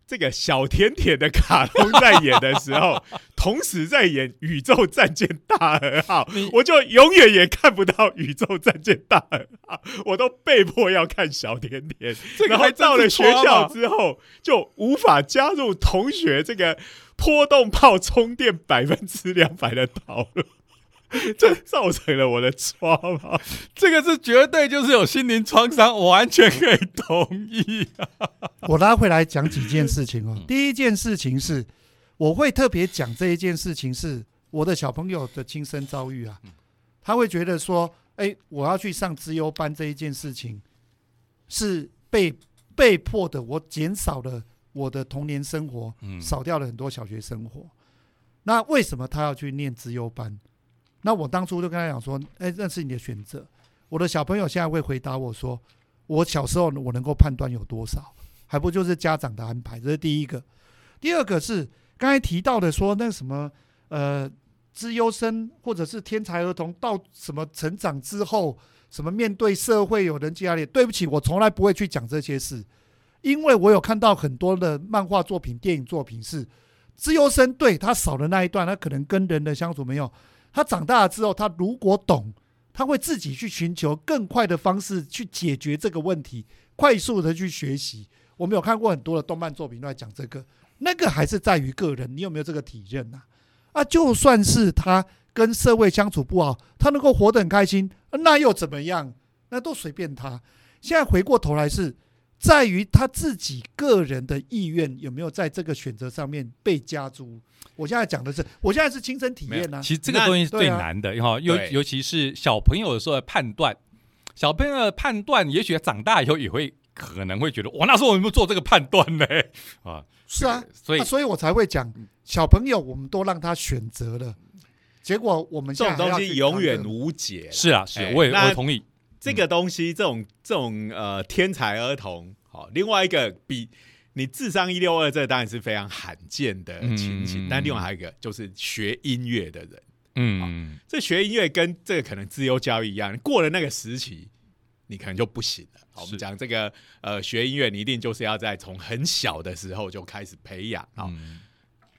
这个小甜甜的卡通在演的时候，同时在演《宇宙战舰大和号》，我就永远也看不到《宇宙战舰大和号》，我都被迫要看小甜甜。这个然后到了学校之后，就无法加入同学这个波动炮充电百分之两百的讨论。这造成了我的 trauma。这个是绝对就是有心灵创伤，我完全可以同意。我拉回来讲几件事情哦嗯。第一件事情是，我会特别讲这一件事情是我的小朋友的亲身遭遇啊。他会觉得说，哎，我要去上资优班这一件事情是被被迫的，我减少了我的童年生活，嗯少掉了很多小学生活。那为什么他要去念资优班？那我当初就跟他讲说，哎，那是你的选择。我的小朋友现在会回答我说，我小时候我能够判断有多少，还不就是家长的安排？这是第一个。第二个是刚才提到的说，那什么呃，资优生或者是天才儿童到什么成长之后，什么面对社会有人际压力？对不起，我从来不会去讲这些事，因为我有看到很多的漫画作品、电影作品是资优生，对他少了那一段，他可能跟人的相处没有。他长大了之后，他如果懂，他会自己去寻求更快的方式去解决这个问题，快速的去学习。我们有看过很多的动漫作品都在讲这个，那个还是在于个人，你有没有这个体认呐、啊？就算是他跟社会相处不好，他能够活得很开心，那又怎么样？那都随便他。现在回过头来是在于他自己个人的意愿有没有在这个选择上面被加诸。我现在讲的是，我现在是亲身体验呐、其实这个那东西是最难的哈，尤对尤其是小朋友的时候的判断，小朋友的判断，也许长大以后也会可能会觉得，哇，那时候我有没有做这个判断呢？啊，是啊，所以啊所以我才会讲小朋友，我们都让他选择了，结果我们这种东西永远无解。是啊，是哎，我也那我同意，这个东西，这种这种呃天才儿童，好，另外一个比你智商一六二，这当然是非常罕见的情形。嗯但另外还有一个就是学音乐的人，嗯，这学音乐跟这个可能自由教育一样，过了那个时期，你可能就不行了。好，我们讲这个呃，学音乐你一定就是要在从很小的时候就开始培养啊。嗯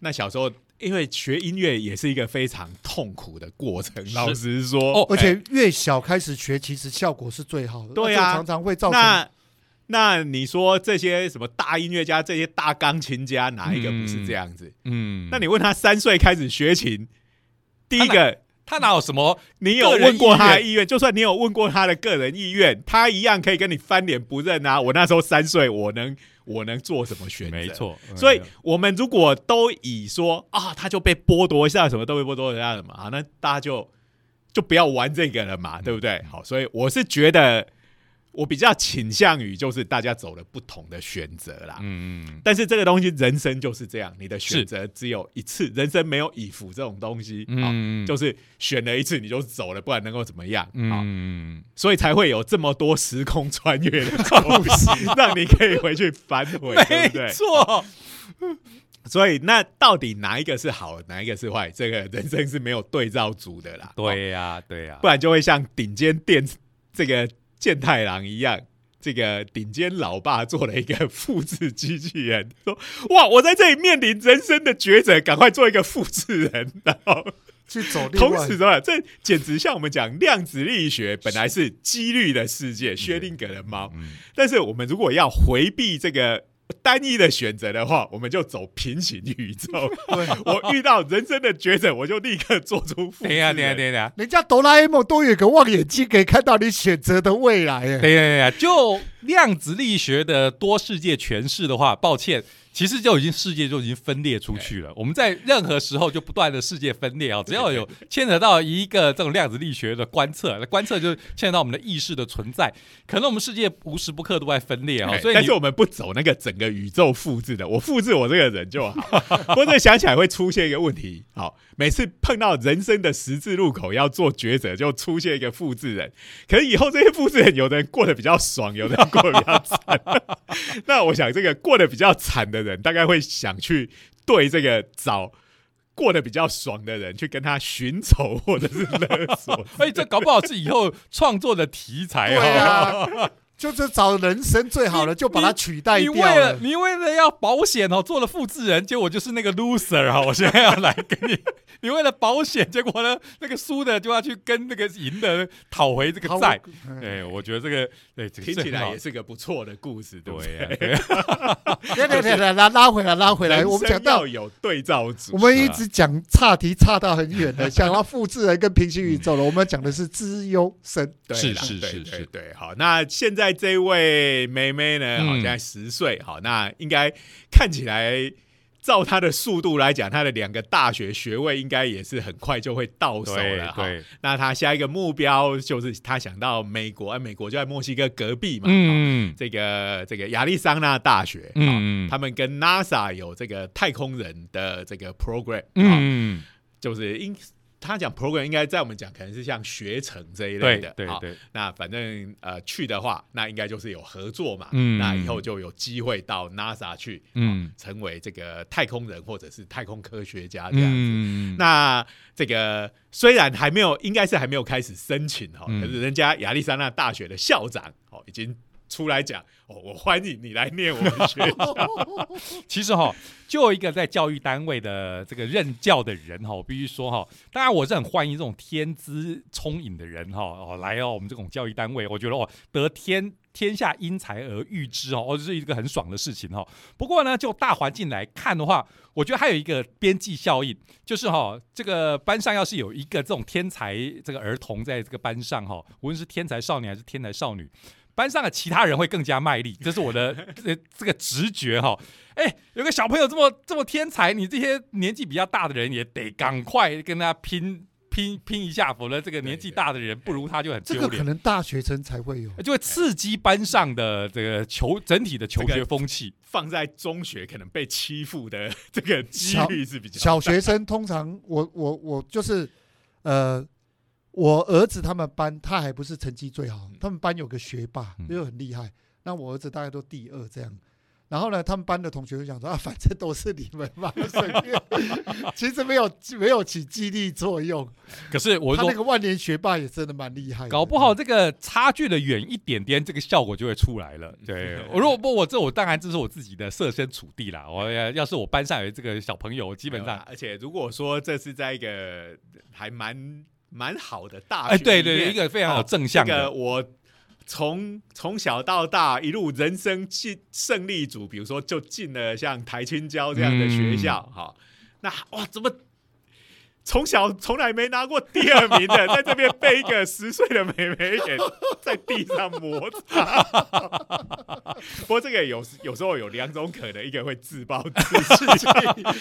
那小时候因为学音乐也是一个非常痛苦的过程，老实说，哦而且越小开始学，其实效果是最好的。对啊常常会造成那那你说这些什么大音乐家、这些大钢琴家，哪一个不是这样子？嗯，那你问他三岁开始学琴，第一个他哪有什么？你有问过他的意意愿？就算你有问过他的个人意愿，他一样可以跟你翻脸不认啊！我那时候三岁，我能 我能做什么选择？没。错，所以，我们如果都以说啊，他就被剥夺一下，什么都被剥夺一下什么，啊，那大家就就不要玩这个了嘛，对不对？好，所以我是觉得我比较倾向于就是大家走了不同的选择啦。嗯嗯但是这个东西，人生就是这样，你的选是择只有一次，人生没有以服这种东西。好，嗯，就是选了一次你就走了，不然能够怎么样？好，嗯，所以才会有这么多时空穿越的故事，让你可以回去反悔，对没不对？错，所以那到底哪一个是好，哪一个是坏？这个人生是没有对照组的啦。哦，对呀对呀不，然就会像顶尖电这个健太郎一样。这个顶尖老爸做了一个复制机器人，说：“哇，我在这里面临人生的抉择，赶快做一个复制人。”然后去走同时，什么？这简直像我们讲量子力学本来是几率的世界，薛定谔的猫。嗯但是我们如果要回避这个单一的选择的话，我们就走平行宇宙。对，我遇到人生的抉择，我就立刻做出。等一下等一下等一下。人家哆啦 A 梦都有个望远镜，可以看到你选择的未来。哎，等一下，等一下，就量子力学的多世界诠释的话，抱歉，其实就已经世界就已经分裂出去了。我们在任何时候就不断的世界分裂啊，只要有牵扯到一个这种量子力学的观测，那观测就牵扯到我们的意识的存在，可能我们世界无时不刻都在分裂啊。所以但是我们不走那个整个宇宙复制的，我复制我这个人就好。不过这想起来会出现一个问题，好，每次碰到人生的十字路口要做抉择，就出现一个复制人。可是以后这些复制人，有的人过得比较爽，有的人过得比较惨。那我想，这个过得比较惨的人，大概会想去对这个找过得比较爽的人，去跟他寻仇或者是勒索。哎，这搞不好是以后创作的题材哦啊。啊，就是找人生最好的，就把它取代你为掉了你为了要保险哦，做了复制人，结果就是那个 loser 哦！我现在要来跟你，你为了保险，结果呢，那个输的就要去跟那个赢的讨回这个债。哎，哎，我觉得这个，对，这个听起来也是是个不错的故事，对不对呀对？对呀，对对对对，拉拉回来，拉回来。我们讲到要，有对照组，我们一直讲岔题，岔到很远的，讲到复制人跟平行宇宙了。我们讲的是资优生，对是是是是对对，好，那现在这位妹妹呢？好，嗯现在十岁，好，那应该看起来。照她的速度来讲，她的两个大学学位应该也是很快就会到手了哈。对，那她下一个目标就是她想到美国，啊，美国就在墨西哥隔壁嘛。嗯这个这个亚利桑那大学，嗯，嗯他们跟 NASA 有这个太空人的这个 program，嗯，嗯，就是应他讲 program 应该在我们讲可能是像学程这一类的，好对。对，那反正呃去的话，那应该就是有合作嘛，嗯。那以后就有机会到 NASA 去，嗯。成为这个太空人或者是太空科学家这样子。嗯，那这个虽然还没有，应该是还没有开始申请哈，嗯。可是人家亚利桑那大学的校长哦已经出来讲哦，我欢迎你来念我们学校。其实哈，就一个在教育单位的这个任教的人哈，我必须说哈，当然我是很欢迎这种天资聪颖的人哈哦来哦我们这种教育单位，我觉得哦得天。天下因才而育之哦，哦，这是一个很爽的事情哈。不过呢，就大环境来看的话，我觉得还有一个边际效应，就是哈，这个班上要是有一个这种天才这个儿童在这个班上哈，无论是天才少年还是天才少女，班上的其他人会更加卖力，这是我的这这个直觉哈。哎，有个小朋友这么这么天才，你这些年纪比较大的人也得赶快跟他拼拼拼一下，否则这个年纪大的人不如他就很这个可，能大学生才会有。就会刺激班上的这个求整体的求学风气。放在中学可能被欺负的这个几率是比较小学生通常，我我我就是，呃，我儿子他们班他还不是成绩最好，他们班有个学霸嗯就很厉害。那我儿子大概都第二这样。然后呢，他们班的同学就讲说 啊，反正都是你们嘛，随便。其实没有没有起激励作用。可是我说他那，个万年学霸也真的蛮厉害，搞不好这个差距的远一点点，这个效果就会出来了。对我如果不我这我当然这是我自己的设身处地啦。我要要是我班上有这个小朋友，基本上而且如果说这是在一个还蛮蛮好的大哎，学对对对，一个非常有正向的个我从从小到大一路人生进胜利组，比如说就进了像台青交这样的学校，嗯哈、那哇怎么？从小从来没拿过第二名的，在这边被一个十岁的妹妹给在地上摩擦。不过这个有时有时候有两种可能，一个会自暴自弃，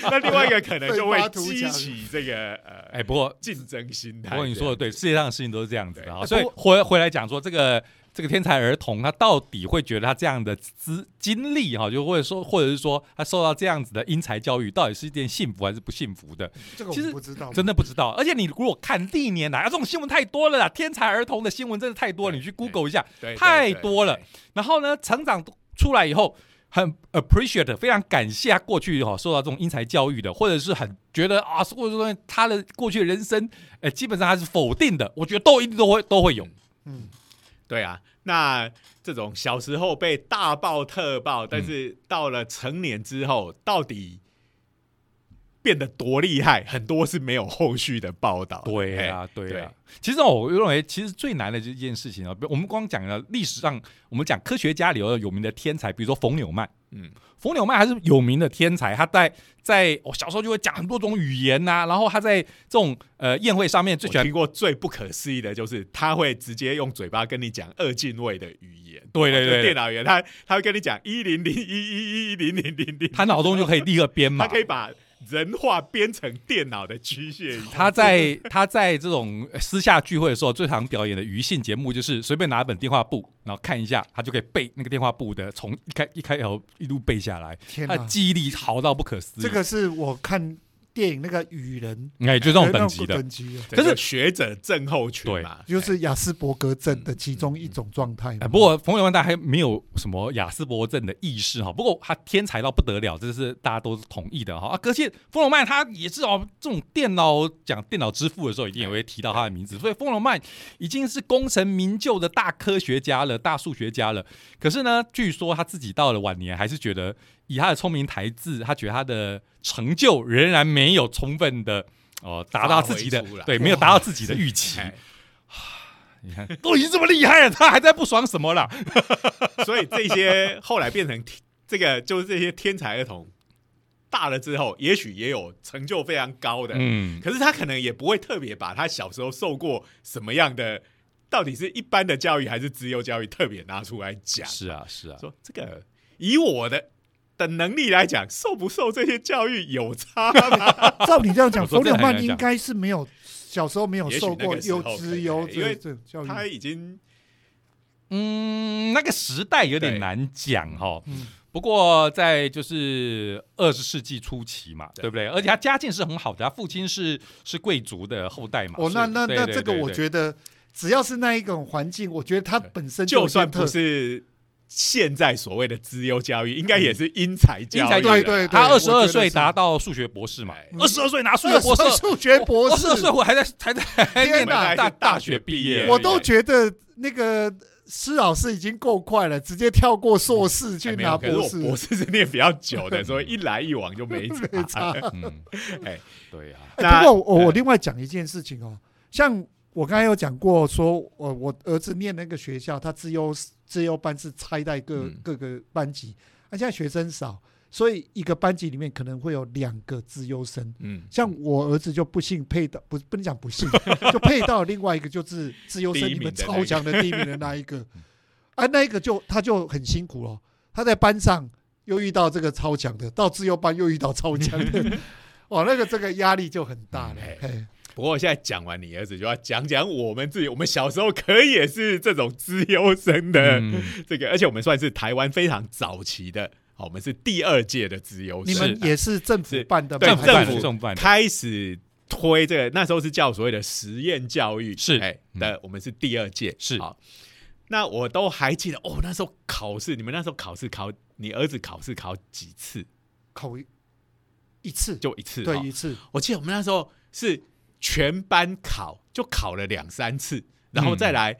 那另外一个可能就会激起这个呃哎，不过竞争心态。不过你说的对，世界上的事情都是这样子的啊。对所以回回来讲说，这个这个天才儿童，他到底会觉得他这样的资经历哈，就或者说，或者是说他受到这样子的英才教育，到底是一件幸福还是不幸福的？这个我其实们不知道，真的不知道。而且你如果看历年来啊，这种新闻太多了啦，天才儿童的新闻真的太多了，你去 Google 一下。太多了然后呢，成长出来以后。很 appreciate，非常感谢他过去哈、受到这种英才教育的，或者是很觉得啊，或者说他的过去的人生，呃，基本上他是否定的，我觉得都一定都会都会有。嗯，对啊，那这种小时候被大爆特爆，嗯。但是到了成年之后，到底变得多厉害，很多是没有后续的报道的。对啊，哎对啊。其实哦我认为，其实最难的这件事情啊，我们光讲了历史上，我们讲科学家里头有名的天才，比如说冯纽曼。嗯，冯纽曼还是有名的天才，他在在我、小时候就会讲很多种语言呐、然后他在这种呃宴会上面最喜欢我听过最不可思议的就是他会直接用嘴巴跟你讲二进位的语言。对对对就电脑语言，他他会跟你讲一零零一一一零零零零，他脑中就可以立刻编码他。可以把人化编程电脑的机械。他在他在这种呃私下聚会的时候，最常表演的余兴节目就是随便拿一本电话簿，然后看一下，他就可以背那个电话簿的从一开一开头一路背下来，他的记忆力好到不可思议。这个是我看电影那个雨人。哎，就这种等级的，那等级的，可是学者症候群嘛，就是雅斯伯格症的其中一种状态不过冯友曼他还没有什么雅斯伯格症的意识哈，不过他天才到不得了，这是大家都是同意的哈。啊，而且冯友曼他也是哦，这种电脑讲电脑之父的时候，一定也会提到他的名字，所以冯友曼已经是功成名就的大科学家了，大数学家了。可是呢，据说他自己到了晚年，还是觉得以他的聪明才智，他觉得他的成就仍然没有充分的哦达到自己的对，没有达到自己的预期。哎你看，都已经这么厉害了，他还在不爽什么啦？所以这些后来变成天这个，就是这些天才儿童大了之后，也许也有成就非常高的，嗯，可是他可能也不会特别把他小时候受过什么样的，到底是一般的教育还是自由教育，特别拿出来讲。是啊，是啊，说这个以我的的能力来讲，受不受这些教育有差吗？照你这样讲，我说冯纽这很难讲曼应该是没有小时候没有受过那个时候优资优可以因为这这教育。他已经嗯，那个时代有点难讲哈。嗯不过在就是二十世纪初期嘛，对对不对？而且他家境是很好的，他父亲是是贵族的后代嘛。哦，那那那这个我觉得，只要是那一种环境，我觉得他本身有就算不是现在所谓的资优教育，应该也是因材教育对对对他二十二岁达到数学博士嘛？哎，二十二岁拿数学博士，数学博士。二十二岁我还在还在还念天哪大大学毕业，我都觉得那个施老师已经够快了，直接跳过硕士去拿博士。博士是念比较久的，所以一来一往就没没差。差。嗯，哎，对呀，哎不过我我呃另外讲一件事情哦，像我刚才有讲过说，我我儿子念那个学校，他自优自优班是拆在各、嗯。各个班级，而、现在学生少，所以一个班级里面可能会有两个自优生。嗯，像我儿子就不幸配到，不不能讲不幸，就配到另外一个就是自优生 里面超强的第一名的那一个，啊，那一个就他就很辛苦了，他在班上又遇到这个超强的，到自优班又遇到超强的，哇，那个这个压力就很大了。嗯嘿不过现在讲完你儿子，就要讲讲我们自己。我们小时候可以也是这种资优生的嗯这个，而且我们算是台湾非常早期的，好，我们是第二届的资优你。们也是政府办的吗，对政府开始推这个，那时候是叫所谓的实验教育，是哎嗯的，我们是第二届，是好。那我都还记得哦，那时候考试，你们那时候考试考你儿子考试考几次？考一一次，就一次。哦对一次，我记得我们那时候是全班考，就考了两三次，然后再来，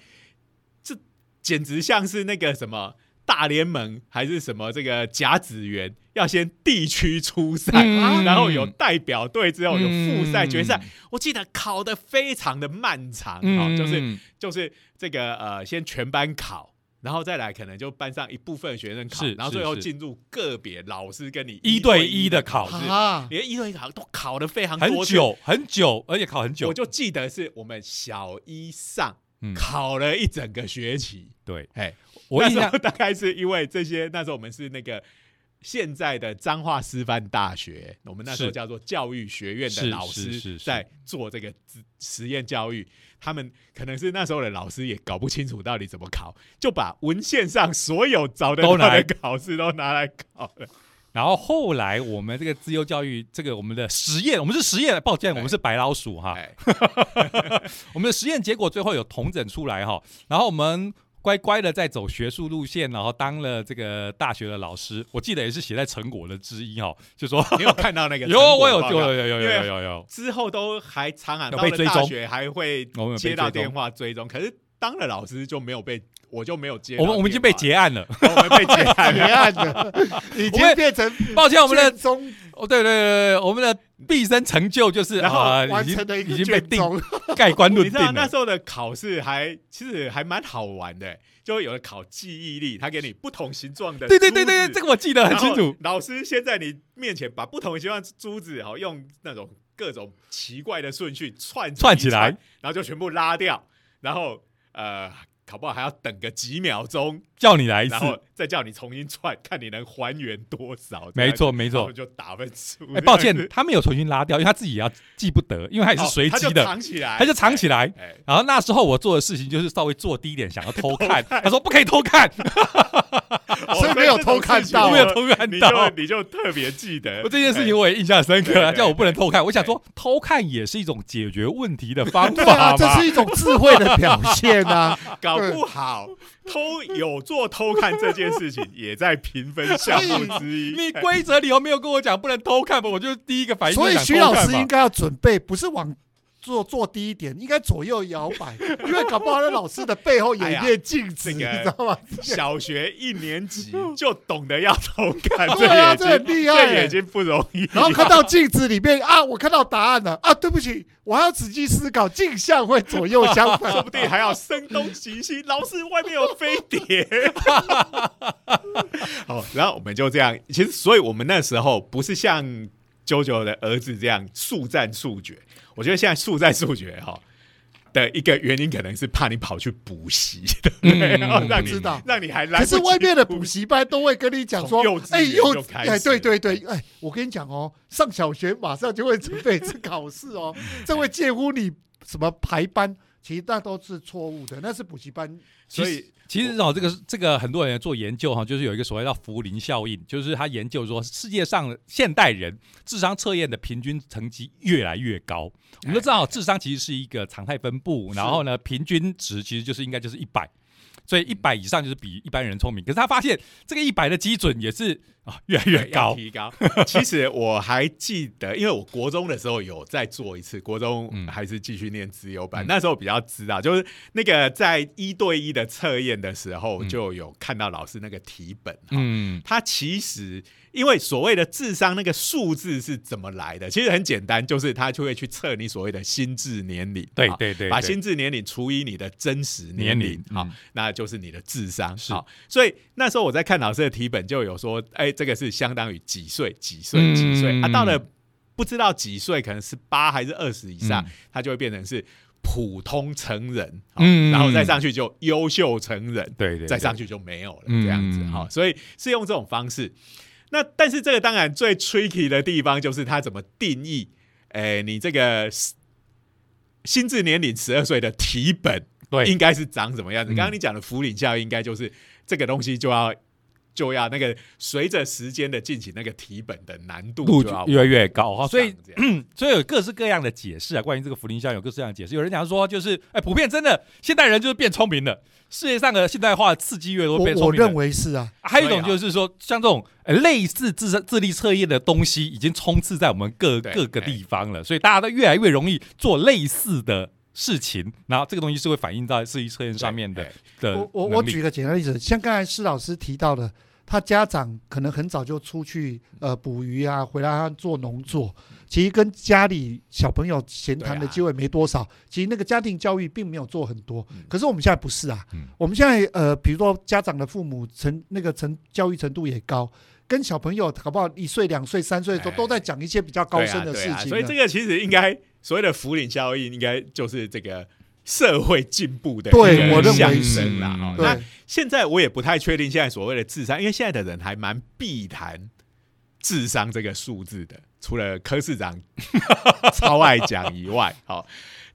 这简直像是那个什么大联盟还是什么这个甲子园，要先地区初赛，嗯然后有代表队之后有复赛、嗯决赛。我记得考的非常的漫长啊、嗯，就是就是这个呃，先全班考。然后再来，可能就班上一部分学生考是，然后最后进入个别老师跟你一对一的考试，啊，连一对一考都考的非常很久很久，而且考很久。我。就记得是我们小一上嗯，考了一整个学期，对。哎，我印象大概是因为这些，那时候我们是那个现在的彰化师范大学，我们那时候叫做教育学院的老师在做这个实实验教育，他们可能是那时候的老师也搞不清楚到底怎么考，就把文献上所有找得到都拿来的考试都拿来考了。然后后来我们这个自由教育，这个我们的实验，我们是实验，抱歉，我们是白老鼠哈。哎，我们的实验结果最后有统整出来哈，然后我们乖乖的在走学术路线，然后当了这个大学的老师，我记得也是写在成果的之一哦，就说 你有看到那个 有我有有有有有有有有，之后都还常常有到追踪。大学还会接到电话追踪，可是当了老师就没有被，我就没有接我们我们已经被电结案了，我们被结案结了。案了，已经变成抱歉，我们的卷宗哦对对对对，我们的毕生成就就是然后啊已经完成的一个已经被定盖棺论你知定了。道那时候的考试还其实还蛮好玩的，就有的考记忆力，他给你不同形状的对对对对，这个我记得很清楚。。老师先在你面前把不同形状的珠子，好用那种各种奇怪的顺序串串起来，然后就全部拉掉，然后呃，考不好还要等个几秒钟，叫你来一次然，后再叫你重新串，看你能还原多少。没错没错。就打分数。哎，抱歉，，他没有重新拉掉，因为他自己也要记不得，因为他也是随哦他就机的，藏起来，他就藏起来。哎。然后那时候我做的事情就是稍微做低一点，想要偷看。他说不可以偷看，哎 所以没有偷看到没有偷看你到就。你就特别记得 我这件事情我也印象深刻叫我不能偷看。我想说，偷看也是一种解决问题的方法啊，这是。一种智慧的表现啊。搞不好偷有做偷看这件事情，也在评分项目之一。你规则里头没有跟我讲不能偷看吧？我就第一个反应就所以徐老师应该要准备，不是往坐坐低一点，应该左右摇摆，因为搞不好那老师的背后有一面镜子，哎你知道吗？小学一年级就懂得要偷看，对啊这很厉害耶这也已经不容易。然后看到镜子里面啊，我看到答案了啊，对不起，我还要仔细思考，镜像会左右相反，说不定还要声东击西，老师外面有飞碟。好，然后我们就这样，其实，所以我们那时候不是像九九的儿子这样速战速决。我觉得现在速战速决哈的一个原因，可能是怕你跑去补习，对不对？嗯然后让你知道让你还来可是外面的补补习班都会跟你讲说从幼，稚哎，幼哎，对对对，哎，我跟你讲哦，上小学马上就会准备次考试哦，这会介乎你什么排班，其实那都是错误的，那是补习班。所以其实哦，这个这个很多人做研究哈，就是有一个所谓叫福林效应，就是他研究说世界上现代人智商测验的平均成绩越来越高。我们都知道，智商其实是一个常态分布，然后呢，平均值其实就是应该就是一百。所以一百以上就是比一般人聪明，可是他发现这个一百的基准也是啊越来越高，提高。其实我还记得，因为我国中的时候有再做一次，国中嗯还是继续念自由班，嗯那时候比较知道，就是那个在一对一的测验的时候，嗯就有看到老师那个题本。嗯，它其实因为所谓的智商那个数字是怎么来的？其实很简单，就是他就会去测你所谓的心智年龄。好对对对，对把心智年龄除以你的真实年龄好、嗯那就是你的智商。是好，所以那时候我在看老师的题本，就有说，哎、这个是相当于几岁几岁嗯几岁，啊，到了不知道几岁，可能是八还是二十以上，嗯。它就会变成是普通成人，嗯。然后再上去就优秀成人，对再上去就没有了，嗯这样子哈、所以是用这种方式。那但是这个当然最 tricky 的地方就是它怎么定义，哎、你这个心智年龄十二岁的题本对。应该是长什么样子？嗯。刚刚你讲的福领效应，应该就是这个东西就要就要那个随着时间的进行，那个题本的难度度就要越来越高哈，所以 所以有各式各样的解释啊，关于这个福林效应有各式各样的解释。有人讲说，就是哎，普遍真的现代人就是变聪明了，世界上的现代化刺激越多，变聪明了我我认。为是啊，还有一种就是说，像这种呃类似智智力测验的东西，已经充斥在我们各各个地方了，所以大家都越来越容易做类似的事情，然后这个东西是会反映到智力测验上面的的我我我举个简单例子，像刚才施老师提到的，他家长可能很早就出去呃捕鱼啊，回来他做农作，其实跟家里小朋友闲谈的机会没多少。其实那个家庭教育并没有做很多，嗯可是我们现在不是啊，嗯我们现在呃，比如说家长的父母程那个成教育程度也高。跟小朋友搞不好一岁、两岁、三岁的时候，哎都在讲一些比较高深的事情了、啊啊所以这个其实应该所谓的福林效应，应该就是这个社会进步的对一个象是征啦。那现在我也不太确定现在所谓的智商，因为现在的人还蛮避谈智商这个数字的，除了柯市长 超爱讲以外，好，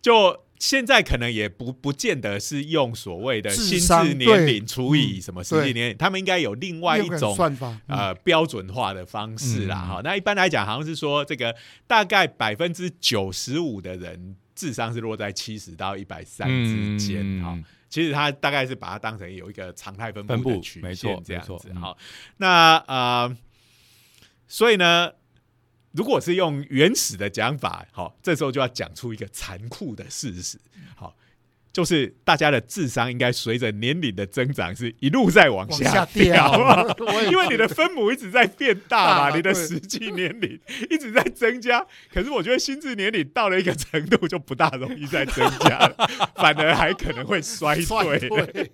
就现在可能也不不见得是用所谓的智心智年龄除以嗯什么实际年龄，他们应该有另外一种算法，嗯。呃标准化的方式啦。嗯。哈、那一般来讲，好像是说这个大概百分之九十五的人智商是落在七十到一百三之间。哈、嗯其实他大概是把它当成有一个常态分分布布的曲没错线这样子哈，那呃，所以呢，如果是用原始的讲法，好、这时候就要讲出一个残酷的事实，好、就是大家的智商应该随着年龄的增长是一路在往往下下掉，因为你的分母一直在变大嘛，大你的对实际年龄 一直在增加。可是我觉得心智年龄到了一个程度就不大容易再增加了，反而还可能会衰 衰退。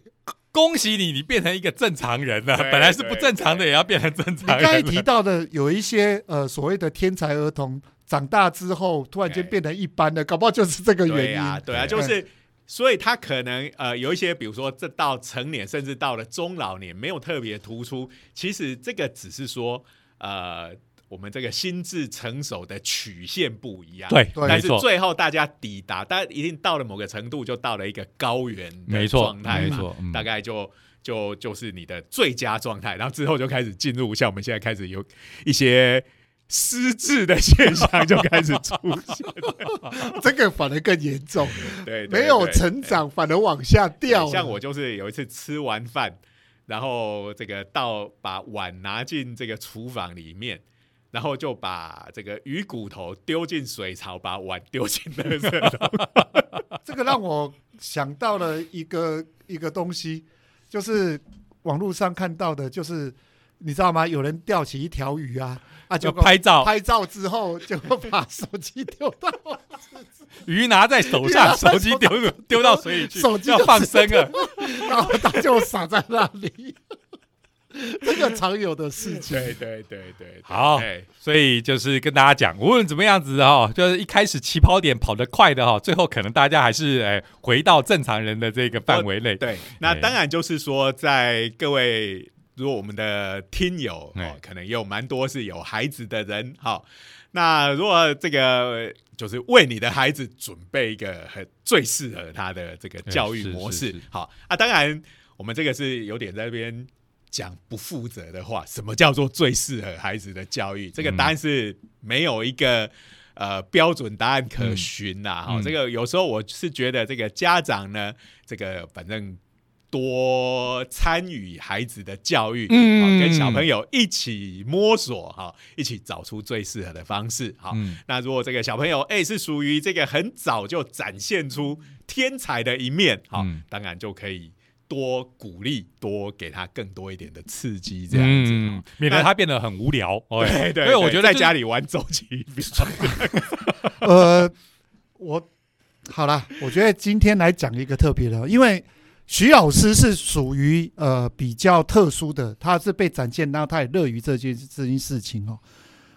退。恭喜你，你变成一个正常人了。本来是不正常的，也要变成正你刚才常人了。提到的有一些呃所谓的天才儿童，长大之后突然间对变得一般的，搞不好就是这个原因。对呀、对啊，就是。所以他可能呃有一些，比如说这到成年，甚至到了中老年，没有特别突出。其实这个只是说，呃，我们这个心智成熟的曲线不一样。对，但是最后大家抵达，大家一定到了某个程度，就到了一个高原的没错，状态嘛，没错，嗯大概就就就是你的最佳状态，然后之后就开始进入像我们现在开始有一些失智的现象就开始出现，这个反而更严重，对，对没有成长反而往下掉。像我就是有一次吃完饭，然后这个到把碗拿进这个厨房里面。然后就把这个鱼骨头丢进水槽，把碗丢进垃圾桶。这个让我想到了一个一个东西，就是网络上看到的，就是你知道吗？有人钓起一条鱼啊啊，就就拍照，拍照之后就把手机丢到鱼拿在手上，手机丢丢到水里去，手机要放生了。然后它就撒在那里。这个常有的事情，对对对对对，好哎。所以就是跟大家讲，无论怎么样子哈，就是一开始起跑点跑得快的哈，最后可能大家还是哎回到正常人的这个范围内。对，那当然就是说，在各位如果我们的听友哦哎，可能也有蛮多是有孩子的人，好，那如果这个就是为你的孩子准备一个很最适合他的这个教育模式好啊，当然我们这个是有点在那边。讲不负责的话，什么叫做最适合孩子的教育？这个嗯。答案是没有一个呃标准答案可循呐、哈、嗯这个有时候我是觉得这个家长呢，这个反正多参与孩子的教育，跟小朋友一起摸索哈，一起找出最适合的方式。好，嗯，那如果这个小朋友哎、是属于这个很早就展现出天才的一面，好，嗯。当然就可以多鼓励，多给他更多一点的刺激，这样子。嗯，免得他变得很无聊。哦对对，因为我觉得在家里玩走棋比较 呃，我好了，我觉得今天来讲一个特别的，因为徐老师是属于呃比较特殊的，他是被展现，然后他也乐于这件这件事情哦。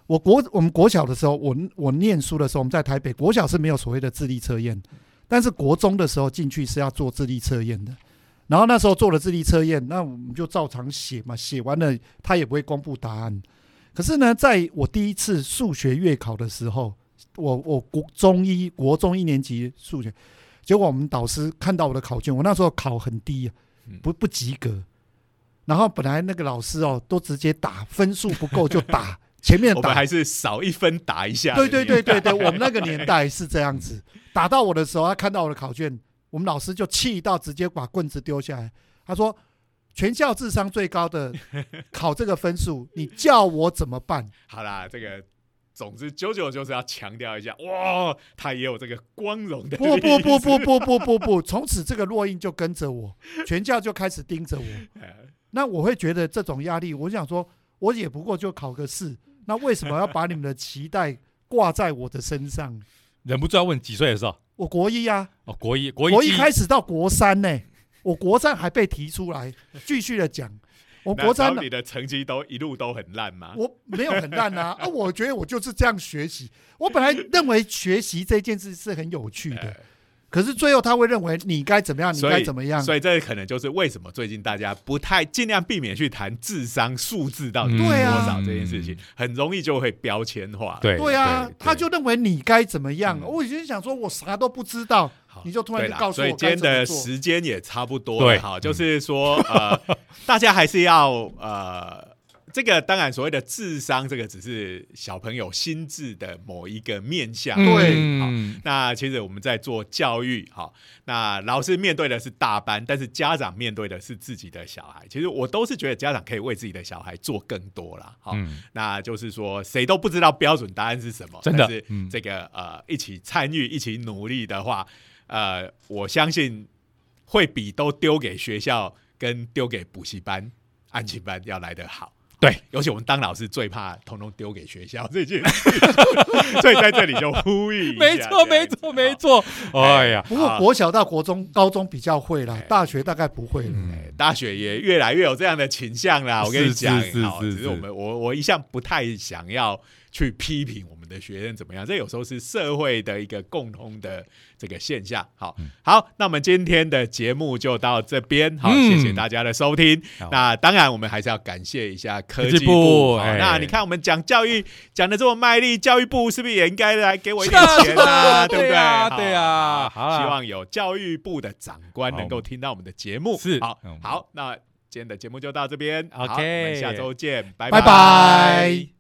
我国我们国小的时候，我我念书的时候，我们在台北国小是没有所谓的智力测验，但是国中的时候进去是要做智力测验的。然后那时候做了智力测验，那我们就照常写嘛，写完了他也不会公布答案。可是呢，在我第一次数学月考的时候，我我国中一国中一年级数学，结果我们导师看到我的考卷，我那时候考很低不不及格。然后本来那个老师哦，都直接打分数不够就打 前面打，我们还是少一分打一下。对对对对对，我们那个年代是这样子，打到我的时候，他看到我的考卷，我们老师就气到直接把棍子丢下来，他说。全校智商最高的 考这个分数，你叫我怎么办？好啦，这个总之九九就是要强调一下，哇，他也有这个光荣的。不不不不不不不不，从此这个落印就跟着我，全校就开始盯着我。那我会觉得这种压力，我想说，我也不过就考个试，那为什么要把你们的期待挂在我的身上？忍不住要问几岁的时候？我国一啊，哦，国一，国一开始到国三呢。我国三还被提出来继续的讲，我国三你的成绩都一路都很烂吗？我没有很烂啊，啊，我觉得我就是这样学习。我本来认为学习这件事是很有趣的。可是最后他会认为你该怎么样，你该怎么样，所以这可能就是为什么最近大家不太尽量避免去谈智商数字到底多少这件事情，很容易就会标签化。对对啊，他就认为你该怎么样。我以前想说我啥都不知道，你就突然就告诉我。所以今天的时间也差不多了，好，就是说呃，大家还是要呃。这个当然，所谓的智商，这个只是小朋友心智的某一个面向。对，好，那其实我们在做教育，好，那老师面对的是大班，但是家长面对的是自己的小孩。其实我都是觉得家长可以为自己的小孩做更多了。好，那就是说，谁都不知道标准答案是什么，真的，是这个呃，一起参与、一起努力的话，呃，我相信会比都丢给学校跟丢给补习班、安亲班要来得好。对，尤其我们当老师最怕通通丢给学校这件事，所以在这里就呼吁没错，没错，没错。哎呀，不过国小到国中、高中比较会了，大学大概不会了。大学也越来越有这样的倾向啦。我跟你讲，是是是，我们我我一向不太想要去批评我们的学生怎么样，这有时候是社会的一个共通的。这个现象，好好，那我们今天的节目就到这边，好，谢谢大家的收听。那当然，我们还是要感谢一下科技部。那你看，我们讲教育讲的这么卖力，教育部是不是也应该来给我一点 钱啊？对不对？对啊，好希望有教育部的长官能够听到我们的节目。是，好，好，那今天的节目就到这边。OK，我们下周见，拜拜拜。